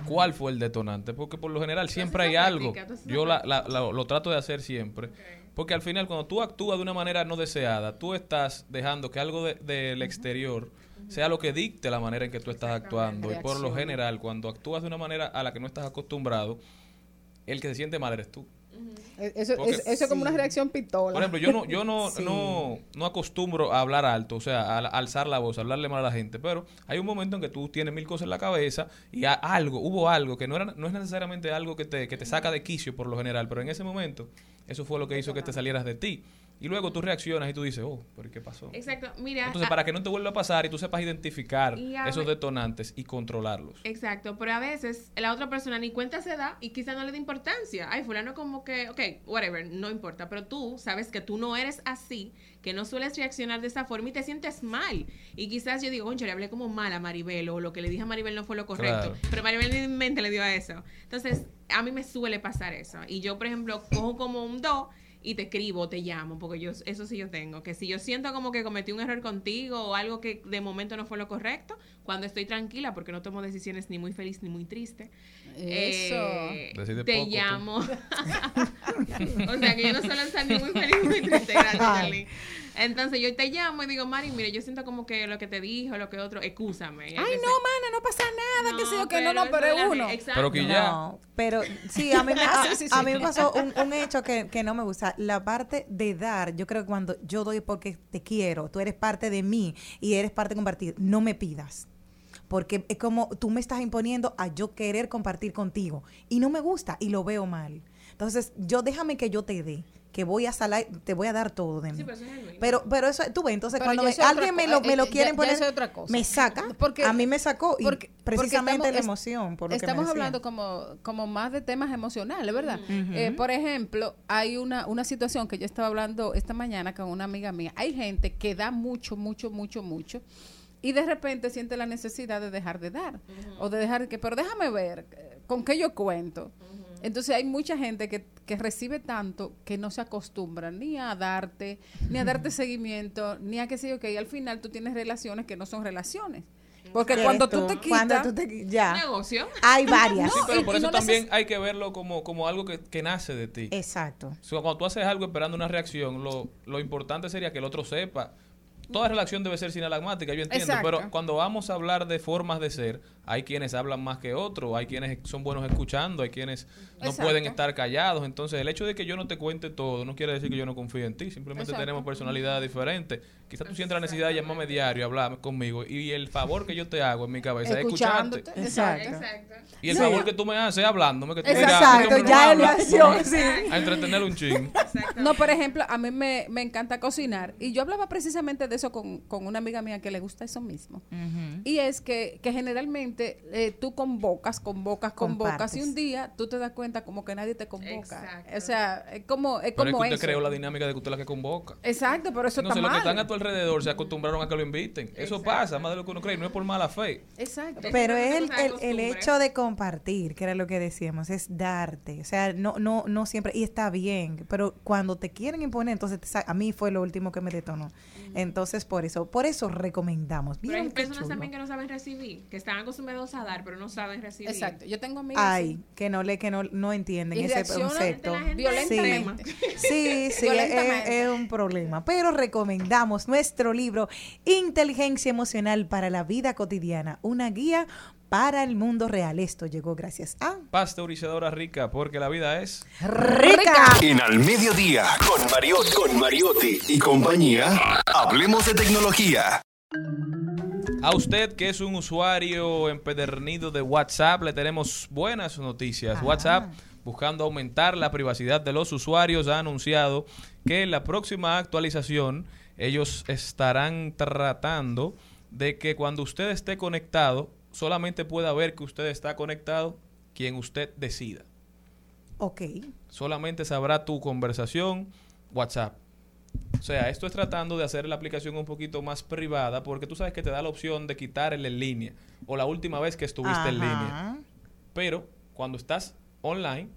¿Cuál fue el detonante? Porque por lo general siempre hay algo. Yo la- la- la- lo trato de hacer siempre. Porque al final cuando tú actúas de una manera no deseada, tú estás dejando que algo de- del exterior sea lo que dicte la manera en que tú estás actuando. Y por lo general, cuando actúas de una manera a la que no estás acostumbrado, el que se siente mal eres tú. Eh, Eso, Porque- eso es como una reacción pistola. Por ejemplo, yo no, yo no, *laughs* Sí. no, no acostumbro a hablar alto, o sea, a, a alzar la voz, a hablarle mal a la gente, pero hay un momento en que tú tienes mil cosas en la cabeza y a- algo, hubo algo que no era, no es necesariamente algo que te, que te saca de quicio por lo general, pero en ese momento eso fue lo que hizo que te salieras de ti. Y luego tú reaccionas y tú dices, oh, pero ¿qué pasó? Exacto, mira. Entonces, a- para que no te vuelva a pasar y tú sepas identificar esos detonantes y controlarlos. Exacto, pero a veces la otra persona ni cuenta se da y quizá no le da importancia. Ay, fulano como que, ok, whatever, no importa, pero tú sabes que tú no eres así, que no sueles reaccionar de esa forma y te sientes mal. Y quizás yo digo, oye, le hablé como mal a Maribel o lo que le dije a Maribel no fue lo correcto, Claro. pero Maribel ni en mente le dio a eso. Entonces, a mí me suele pasar eso. Y yo, por ejemplo, cojo como un do y te escribo, te llamo, porque yo eso sí yo tengo, que si yo siento como que cometí un error contigo o algo que de momento no fue lo correcto, cuando estoy tranquila, porque no tomo decisiones ni muy feliz ni muy triste, Eso. eh, te poco, llamo. *laughs* o sea que yo no suelo estar ni muy feliz ni muy triste, gracias. Entonces yo te llamo y digo, Mari, mire, yo siento como que lo que te dije o lo que otro, excúsame. Ay, no, mana, no pasa nada, que sé yo, que no, no, pero de es uno. Exacto. Pero que ya. No, pero sí, a mí me, *laughs* a, Sí, sí, a sí. mí me pasó un, un hecho que, que no me gusta. La parte de dar, yo creo que cuando yo doy porque te quiero, tú eres parte de mí y eres parte compartida, no me pidas. Porque es como tú me estás imponiendo a yo querer compartir contigo. Y no me gusta y lo veo mal. Entonces, yo déjame que yo te dé. Que voy a salar, te voy a dar todo de mí. Sí, pero eso es pero, pero eso, tú ves, entonces Pero cuando me- alguien me lo, eh, me lo quieren ya- poner, eso es otra cosa. me saca, Porque- a mí me sacó, y porque- porque precisamente estamos- la emoción, por lo que me Estamos decía. hablando como, como más de temas emocionales, ¿verdad? Eh, por ejemplo, hay una, una situación que yo estaba hablando esta mañana con una amiga mía. Hay gente que da mucho, mucho, mucho, mucho. Y de repente siente la necesidad de dejar de dar. O de dejar que, pero déjame ver, eh, ¿con qué yo cuento? Entonces hay mucha gente que, que recibe tanto que no se acostumbra ni a darte, ni a darte *laughs* seguimiento, ni a que sé yo que y al final tú tienes relaciones que no son relaciones. Porque cuando tú te quitas, cuando tú te qui- ya. Negocio. Hay varias. Sí, pero y- por y eso no también hay que verlo como, como algo que, que nace de ti. Exacto. O sea, cuando tú haces algo esperando una reacción, lo, lo importante sería que el otro sepa. Toda relación debe ser sinalagmática, yo entiendo, Exacto. pero cuando vamos a hablar de formas de ser, hay quienes hablan más que otros, hay quienes son buenos escuchando, hay quienes no Exacto. pueden estar callados. Entonces, el hecho de que yo no te cuente todo no quiere decir que yo no confíe en ti, simplemente Exacto. tenemos personalidades diferentes. Quizás tú sientas la necesidad de llamarme diario, hablar conmigo, y el favor que yo te hago en mi cabeza es escucharte. escuchándote. Exacto. Exacto. Y el Sí. favor que tú me haces es hablándome, que tú Exacto, mira, no ya habla, en acción, sí. A entretener un ching. No, por ejemplo, a mí me, me encanta cocinar y yo hablaba precisamente de eso con, con una amiga mía que le gusta eso mismo. Y es que, que generalmente eh, tú convocas, convocas, convocas y un día tú te das cuenta como que nadie te convoca. Exacto. O sea, es como, es Pero es como que usted eso. creó la dinámica de que usted es la que convoca. Exacto, pero eso Entonces, está los que mal. están a tu alrededor se acostumbraron a que lo inviten. Eso pasa, más de lo que uno cree, no es por mala fe. Exacto. Pero es el, el- hecho de compartir, que era lo que decíamos, es darte. O sea, no, no, no siempre, y está bien, pero cuando te quieren imponer, entonces a mí fue lo último que me detonó. Entonces, por eso, por eso recomendamos. Pero hay ¿Vieron qué personas chulo? también que no saben recibir, que están acostumbrados a dar, pero no saben recibir. Exacto. Yo tengo amigas. Ay, que no le, que no, no entienden Y ese concepto. violentamente. Sí, sí, sí, *laughs* es, es un problema. Pero recomendamos nuestro libro Inteligencia Emocional para la Vida Cotidiana, una guía para el mundo real. Esto llegó gracias a Pasteurizadora rica, porque la vida es. Rica. En Al Mediodía, con Mariotti, con Mariotti y compañía, hablemos de tecnología. A usted que es un usuario empedernido de WhatsApp, le tenemos buenas noticias. Ah. WhatsApp, buscando aumentar la privacidad de los usuarios, ha anunciado que en la próxima actualización ellos estarán tratando de que cuando usted esté conectado, solamente pueda ver que usted está conectado quien usted decida. Ok. Solamente sabrá tu conversación WhatsApp. O sea, esto es tratando de hacer la aplicación un poquito más privada porque tú sabes que te da la opción de quitar el en línea o la última vez que estuviste en línea. Pero cuando estás online,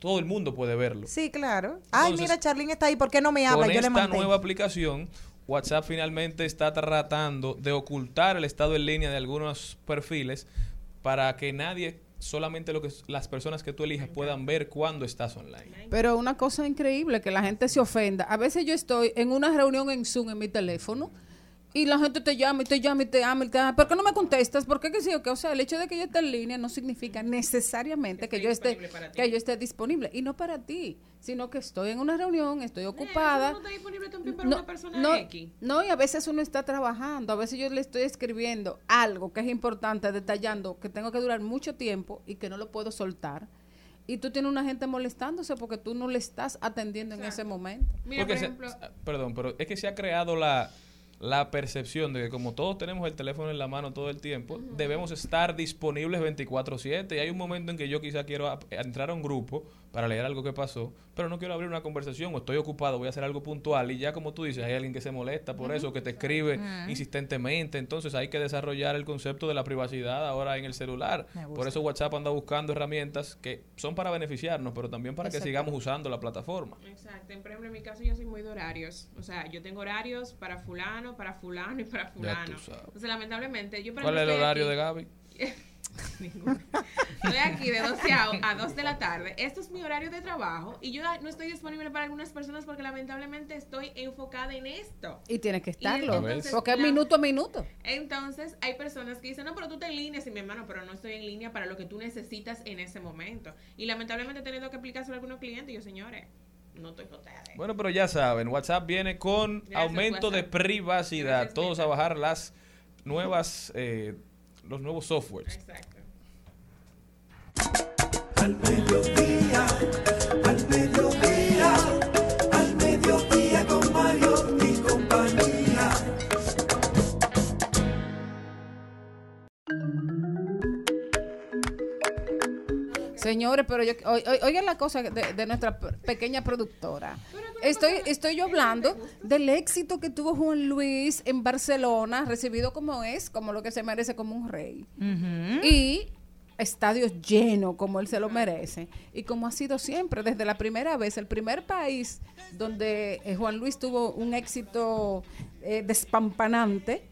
todo el mundo puede verlo. Sí, claro. Ay, Entonces, mira, Charlene está ahí. ¿Por qué no me habla? Con Yo le esta mandé. nueva aplicación, WhatsApp finalmente está tratando de ocultar el estado en línea de algunos perfiles para que nadie, solamente lo que las personas que tú elijas puedan ver cuando estás online. Pero una cosa increíble, que la gente se ofenda. A veces yo estoy en una reunión en Zoom en mi teléfono y la gente te llama y te llama y te llama y te llama. ¿Por qué no me contestas? ¿Por qué que sí o qué? O sea, el hecho de que yo esté en línea no significa necesariamente que yo esté que yo esté disponible. Y no para ti, sino que estoy en una reunión, estoy Eh, ocupada. eso no está disponible también para No, una persona no, X. no, y a veces uno está trabajando, a veces yo le estoy escribiendo algo que es importante, detallando, que tengo que durar mucho tiempo y que no lo puedo soltar. Y tú tienes una gente molestándose porque tú no le estás atendiendo en ese momento. Mira, Porque por se- ejemplo, perdón, pero es que se ha creado la, la percepción de que como todos tenemos el teléfono en la mano todo el tiempo, debemos estar disponibles 24/7 y hay un momento en que yo quizá quiero entrar a un grupo para leer algo que pasó, pero no quiero abrir una conversación o estoy ocupado, voy a hacer algo puntual y ya como tú dices, hay alguien que se molesta por eso, que te escribe insistentemente, entonces hay que desarrollar el concepto de la privacidad ahora en el celular. Por eso WhatsApp anda buscando herramientas que son para beneficiarnos, pero también para que sigamos usando la plataforma. Exacto. Por ejemplo, en mi caso yo soy muy de horarios. O sea, yo tengo horarios para fulano, para fulano y para fulano. tú sabes. Entonces, lamentablemente, yo por ¿Cuál es el horario aquí- de Gaby? *laughs* Ninguno. Estoy aquí de 12 a, a 2 de la tarde. Este es mi horario de trabajo y yo no estoy disponible para algunas personas porque lamentablemente estoy enfocada en esto. Y tienes que estarlo, entonces, porque es minuto a minuto. Entonces, hay personas que dicen, no, pero tú te en línea, sí, mi hermano, pero no estoy en línea para lo que tú necesitas en ese momento. Y lamentablemente he tenido que aplicárselo a algunos clientes y yo, señores, no estoy con ustedes. Bueno, pero ya saben, WhatsApp viene con Gracias, aumento de privacidad. Gracias, Todos a bajar las nuevas, eh, los nuevos softwares. Exacto. Al mediodía, al mediodía, Señores, pero yo, o- o- oigan la cosa de, de nuestra pequeña productora. Estoy, estoy yo hablando del éxito que tuvo Juan Luis en Barcelona, recibido como es, como lo que se merece como un rey. Y estadios llenos como él se lo merece. Y como ha sido siempre, desde la primera vez, el primer país donde eh, Juan Luis tuvo un éxito eh, despampanante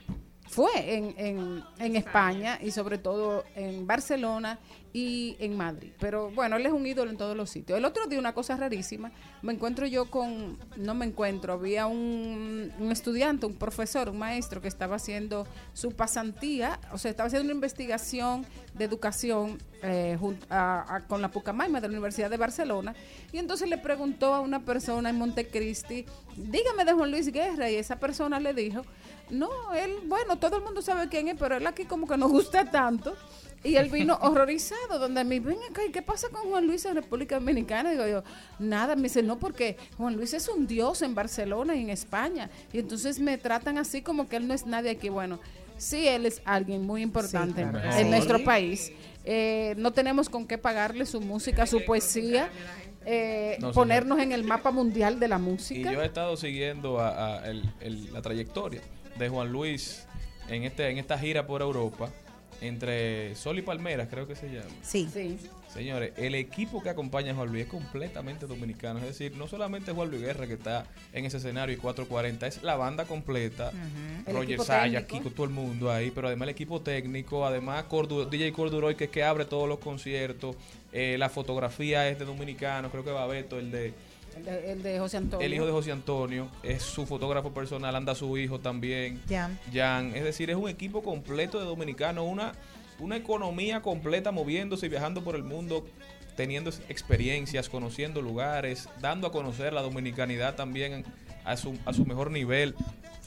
fue en, en, en España y sobre todo en Barcelona y en Madrid. Pero bueno, él es un ídolo en todos los sitios. El otro día una cosa rarísima, me encuentro yo con, no me encuentro, había un, estudiante, un profesor, un maestro que estaba haciendo su pasantía, o sea, estaba haciendo una investigación de educación eh, jun- a- con la Pucamaima de la Universidad de Barcelona y entonces le preguntó a una persona en Montecristi, dígame de Juan Luis Guerra y esa persona le dijo, no, él, bueno, todo el mundo sabe quién es, pero él aquí como que nos gusta tanto. Y él vino horrorizado, donde me ven acá, ¿y qué pasa con Juan Luis en República Dominicana? Digo yo, nada, me dice, no, porque Juan Luis es un dios en Barcelona y en España. Y entonces me tratan así como que él no es nadie aquí. Bueno, sí, él es alguien muy importante claro en sí. nuestro país. Eh, no tenemos con qué pagarle su música, su poesía, eh, No, ponernos en el mapa mundial de la Y música. yo he estado siguiendo a, a el- el- la trayectoria de Juan Luis en este en esta gira por Europa entre Sol y Palmeras, creo que se llama. Sí. Señores, el equipo que acompaña a Juan Luis es completamente dominicano. Es decir, no solamente Juan Luis Guerra que está en ese escenario y 440, es la banda completa. El Roger equipo Saya. Kiko, todo el mundo ahí, pero además el equipo técnico, además Cordu- DJ Corduroy que es que abre todos los conciertos, eh, la fotografía es de dominicano, creo que va Beto, el de El de, el de José Antonio. el hijo de José Antonio, es su fotógrafo personal, anda su hijo también. Jan. Jan, es decir, es un equipo completo de dominicanos, una, una economía completa moviéndose y viajando por el mundo, teniendo experiencias, conociendo lugares, dando a conocer la dominicanidad también a su, a su mejor nivel.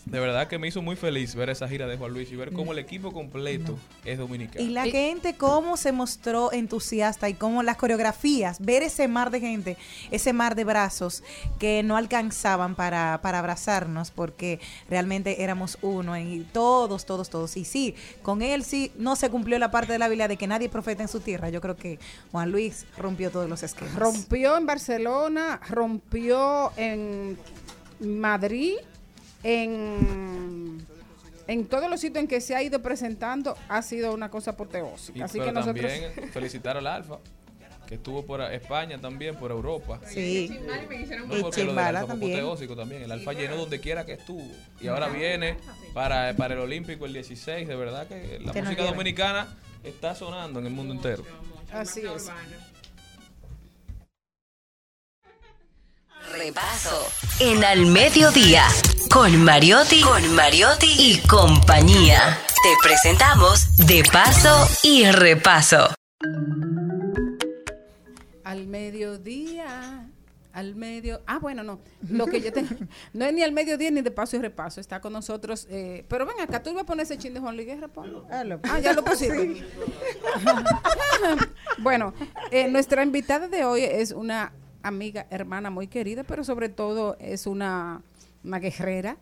De verdad que me hizo muy feliz ver esa gira de Juan Luis y ver cómo el equipo completo es dominicano. Y la gente cómo se mostró entusiasta y cómo las coreografías, ver ese mar de gente, ese mar de brazos que no alcanzaban para, para abrazarnos porque realmente éramos uno y todos, todos, todos. Y sí, con él sí no se cumplió la parte de la Biblia de que nadie es profeta en su tierra. Yo creo que Juan Luis rompió todos los esquemas. Rompió en Barcelona, rompió en Madrid, en, en todos los sitios en que se ha ido presentando, ha sido una cosa apoteósica. Y- Así pero que nosotros... también felicitar al Alfa, que estuvo por España también, por Europa. Sí. No, Y Chimbala también. también. El Alfa llenó donde quiera que estuvo. Y ahora viene para, para el Olímpico el 16. De verdad que la música dominicana está sonando en el mundo entero. Así es. Repaso en Al Mediodía con Mariotti, con Mariotti y compañía. Te presentamos De Paso y Repaso. Al mediodía, al medio... Ah, bueno, no. Lo que yo tengo... *laughs* No es ni al mediodía ni de paso y repaso. Está con nosotros... eh, pero ven acá, tú ibas a poner ese chin de Juan Luis Guerra, ponlo. Ah, ya lo pusiste. *laughs* *laughs* bueno, eh, nuestra invitada de hoy es una amiga, hermana muy querida, pero sobre todo es una, una guerrera.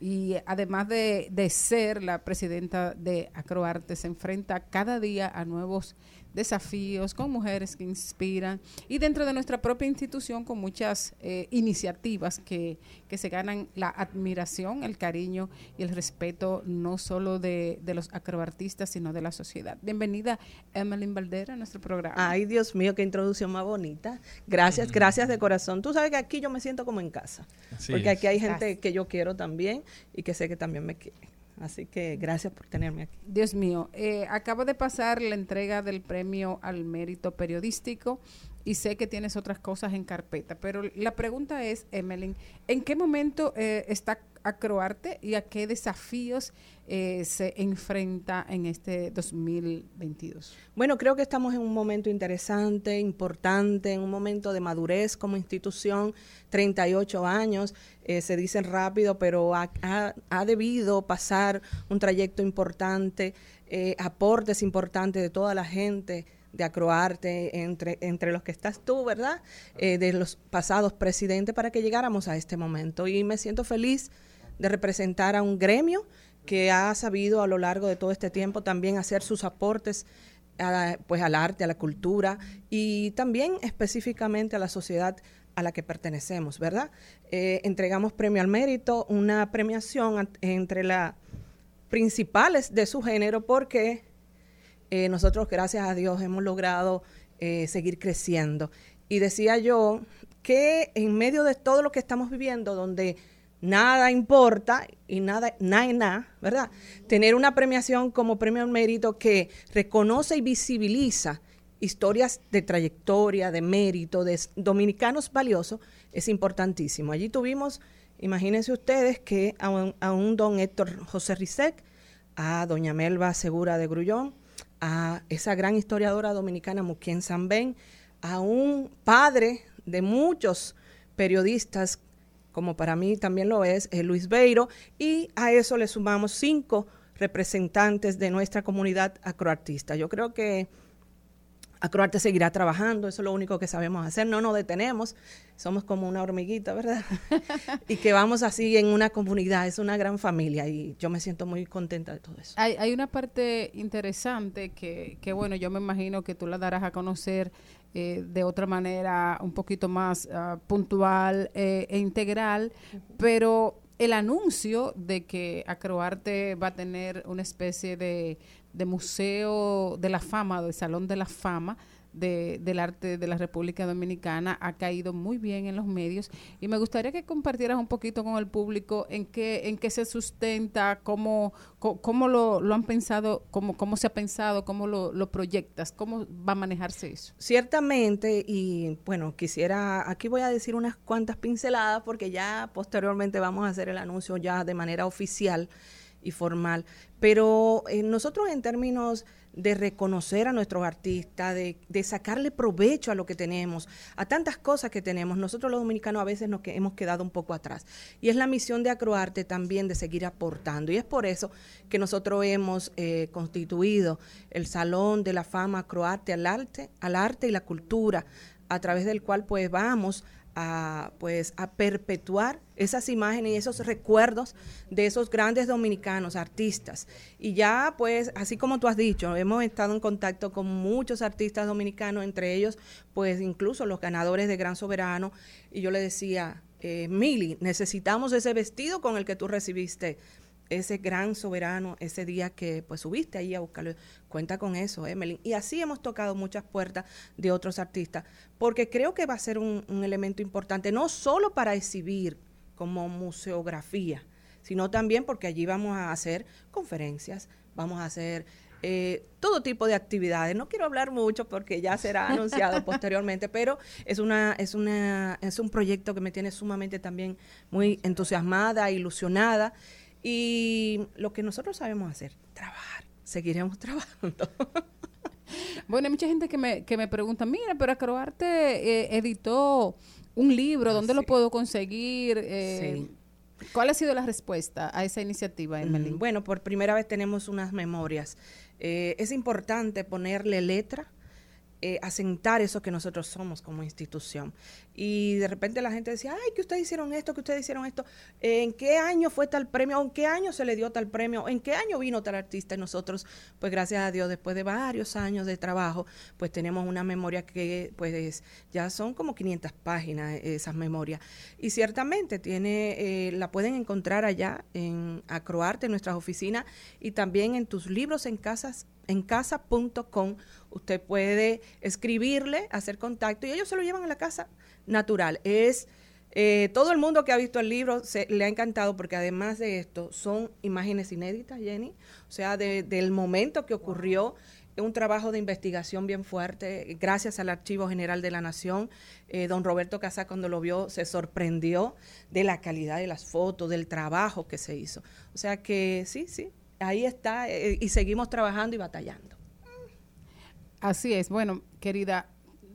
Y además de, de ser la presidenta de Acroarte, se enfrenta cada día a nuevos desafíos con mujeres que inspiran y dentro de nuestra propia institución con muchas eh, iniciativas que, que se ganan la admiración, el cariño y el respeto no solo de, de los acroartistas, sino de la sociedad. Bienvenida, Emmeline Valdera, a nuestro programa. Ay, Dios mío, qué introducción más bonita. Gracias, gracias de corazón. Tú sabes que aquí yo me siento como en casa. Así porque es. aquí hay gente que yo quiero también y que sé que también me quiere. Así que gracias por tenerme aquí. Dios mío, eh, acaba de pasar la entrega del premio al mérito periodístico y sé que tienes otras cosas en carpeta, pero la pregunta es, Emeline, ¿en qué momento eh, está Acroarte y a qué desafíos eh, se enfrenta en este 2022? Bueno, creo que estamos en un momento interesante, importante, en un momento de madurez como institución, 38 años, eh, se dicen rápido, pero ha, debido pasar un trayecto importante, eh, aportes importantes de toda la gente de Acroarte, entre, entre los que estás tú, ¿verdad? Eh, de los pasados presidentes, para que llegáramos a este momento. Y me siento feliz de representar a un gremio que ha sabido a lo largo de todo este tiempo también hacer sus aportes a- pues al arte, a la cultura y también específicamente a la sociedad a la que pertenecemos, ¿verdad? Eh, entregamos premio al mérito, una premiación entre las principales de su género porque eh, nosotros, gracias a Dios, hemos logrado eh, seguir creciendo. Y decía yo que en medio de todo lo que estamos viviendo, donde nada importa y nada, nada nada, ¿verdad? Tener una premiación como premio al mérito que reconoce y visibiliza historias de trayectoria, de mérito, de dominicanos valiosos, es importantísimo. Allí tuvimos, imagínense ustedes, que a un, a un don Héctor José Rizek, a doña Melba Segura de Grullón, a esa gran historiadora dominicana Muquien Zambén, a un padre de muchos periodistas, como para mí también lo es, eh, Luis Beiro, y a eso le sumamos cinco representantes de nuestra comunidad acroartista. Yo creo que Acroarte seguirá trabajando, eso es lo único que sabemos hacer, no nos detenemos, somos como una hormiguita, ¿verdad? *laughs* y que vamos así en una comunidad, es una gran familia y yo me siento muy contenta de todo eso. Hay, hay una parte interesante que, que, bueno, yo me imagino que tú la darás a conocer eh, de otra manera un poquito más ah, puntual eh, e integral, pero el anuncio de que Acroarte va a tener una especie de, de museo de la fama, del Salón de la Fama, de, del arte de la República Dominicana ha caído muy bien en los medios y me gustaría que compartieras un poquito con el público en qué en qué se sustenta, cómo, cómo lo, lo han pensado, cómo, cómo se ha pensado, cómo lo, lo proyectas, cómo va a manejarse eso. Ciertamente, y bueno, quisiera, aquí voy a decir unas cuantas pinceladas porque ya posteriormente vamos a hacer el anuncio ya de manera oficial y formal, pero eh, nosotros en términos de reconocer a nuestros artistas, de, de sacarle provecho a lo que tenemos, a tantas cosas que tenemos, nosotros los dominicanos a veces nos hemos quedado un poco atrás. Y es la misión de Acroarte también de seguir aportando. Y es por eso que nosotros hemos eh, constituido el Salón de la Fama Acroarte al arte, al arte y la cultura, a través del cual pues vamos a pues a perpetuar esas imágenes y esos recuerdos de esos grandes dominicanos artistas y ya pues así como tú has dicho hemos estado en contacto con muchos artistas dominicanos entre ellos pues incluso los ganadores de Gran Soberano y yo le decía eh, Mili necesitamos ese vestido con el que tú recibiste ese gran soberano ese día que pues subiste ahí a buscarlo. Cuenta con eso, Emeline. Y así hemos tocado muchas puertas de otros artistas, porque creo que va a ser un, un elemento importante, no solo para exhibir como museografía, sino también porque allí vamos a hacer conferencias, vamos a hacer eh, todo tipo de actividades. No quiero hablar mucho porque ya será *laughs* anunciado posteriormente, pero es una, es una, es un proyecto que me tiene sumamente también muy entusiasmada, ilusionada. Y lo que nosotros sabemos hacer, trabajar, seguiremos *laughs* trabajando. Bueno, hay mucha gente que me, que me pregunta, mira, pero Acroarte eh, editó un libro, ¿dónde lo puedo conseguir? Eh, ¿Cuál ha sido la respuesta a esa iniciativa, Emily? Mm, Bueno, por primera vez tenemos unas memorias. Eh, es importante ponerle letra, eh, asentar eso que nosotros somos como institución. Y de repente la gente decía, ay, que ustedes hicieron esto, que ustedes hicieron esto. ¿En qué año fue tal premio? ¿En qué año se le dio tal premio? ¿En qué año vino tal artista? Y nosotros, pues gracias a Dios, después de varios años de trabajo, pues tenemos una memoria que pues ya son como 500 páginas eh, esas memorias. Y ciertamente tiene, eh, la pueden encontrar allá en Acroarte, en nuestras oficinas, y también en tus libros en casas en casa.com usted puede escribirle, hacer contacto y ellos se lo llevan a la casa natural. Es eh, todo el mundo que ha visto el libro se, le ha encantado porque además de esto son imágenes inéditas, Jenny, o sea, de- del momento que ocurrió un trabajo de investigación bien fuerte, gracias al Archivo General de la Nación. Eh, don Roberto Casá, cuando lo vio, se sorprendió de la calidad de las fotos, del trabajo que se hizo. O sea que sí, sí, ahí está eh, y seguimos trabajando y batallando. Así es. Bueno, querida,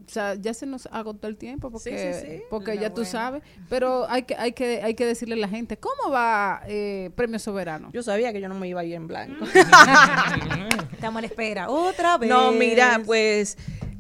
o sea, ya se nos agotó el tiempo porque, Sí, sí, sí. porque ya tú sabes, pero hay que, hay que, hay que decirle a la gente, ¿cómo va eh, Premio Soberano? Yo sabía que yo no me iba a ir en blanco. *laughs* Estamos a la espera. Otra vez. No, mira, pues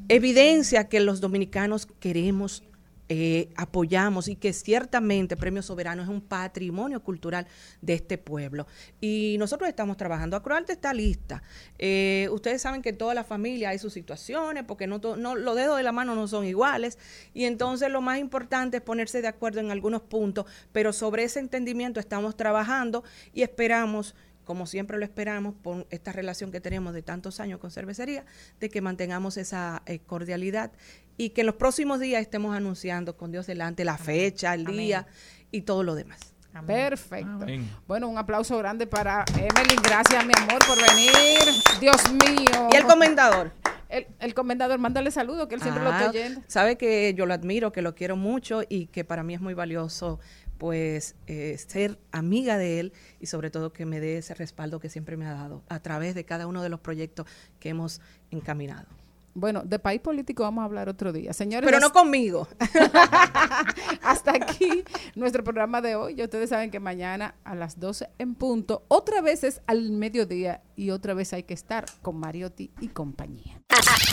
evidencia que los dominicanos queremos eh, apoyamos y que ciertamente Premio Soberano es un patrimonio cultural de este pueblo. Y nosotros estamos trabajando. Acroarte está lista. Eh, ustedes saben que toda la familia hay sus situaciones, porque no, no los dedos de la mano no son iguales. Y entonces lo más importante es ponerse de acuerdo en algunos puntos, pero sobre ese entendimiento estamos trabajando y esperamos como siempre lo esperamos, por esta relación que tenemos de tantos años con cervecería, de que mantengamos esa eh, cordialidad y que en los próximos días estemos anunciando con Dios delante la fecha, el Amén. día y todo lo demás. Perfecto. Amén. Bueno, un aplauso grande para Evelyn. Gracias, mi amor, por venir. Dios mío. ¿Y el comendador? El, el comendador, mándale saludos, que él siempre lo Ah, está oyendo. Sabe que yo lo admiro, que lo quiero mucho y que para mí es muy valioso pues eh, ser amiga de él y sobre todo que me dé ese respaldo que siempre me ha dado a través de cada uno de los proyectos que hemos encaminado. Bueno, de país político vamos a hablar otro día. Señores, Pero no conmigo. *laughs* hasta aquí nuestro programa de hoy. Ya ustedes saben que mañana a las 12 en punto, otra vez es al mediodía y otra vez hay que estar con Mariotti y compañía.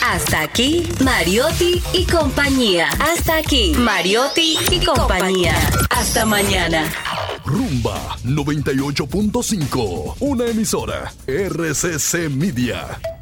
Hasta aquí, Mariotti y compañía. Hasta aquí, Mariotti y compañía. Hasta mañana. Rumba 98.5, una emisora RCC Media.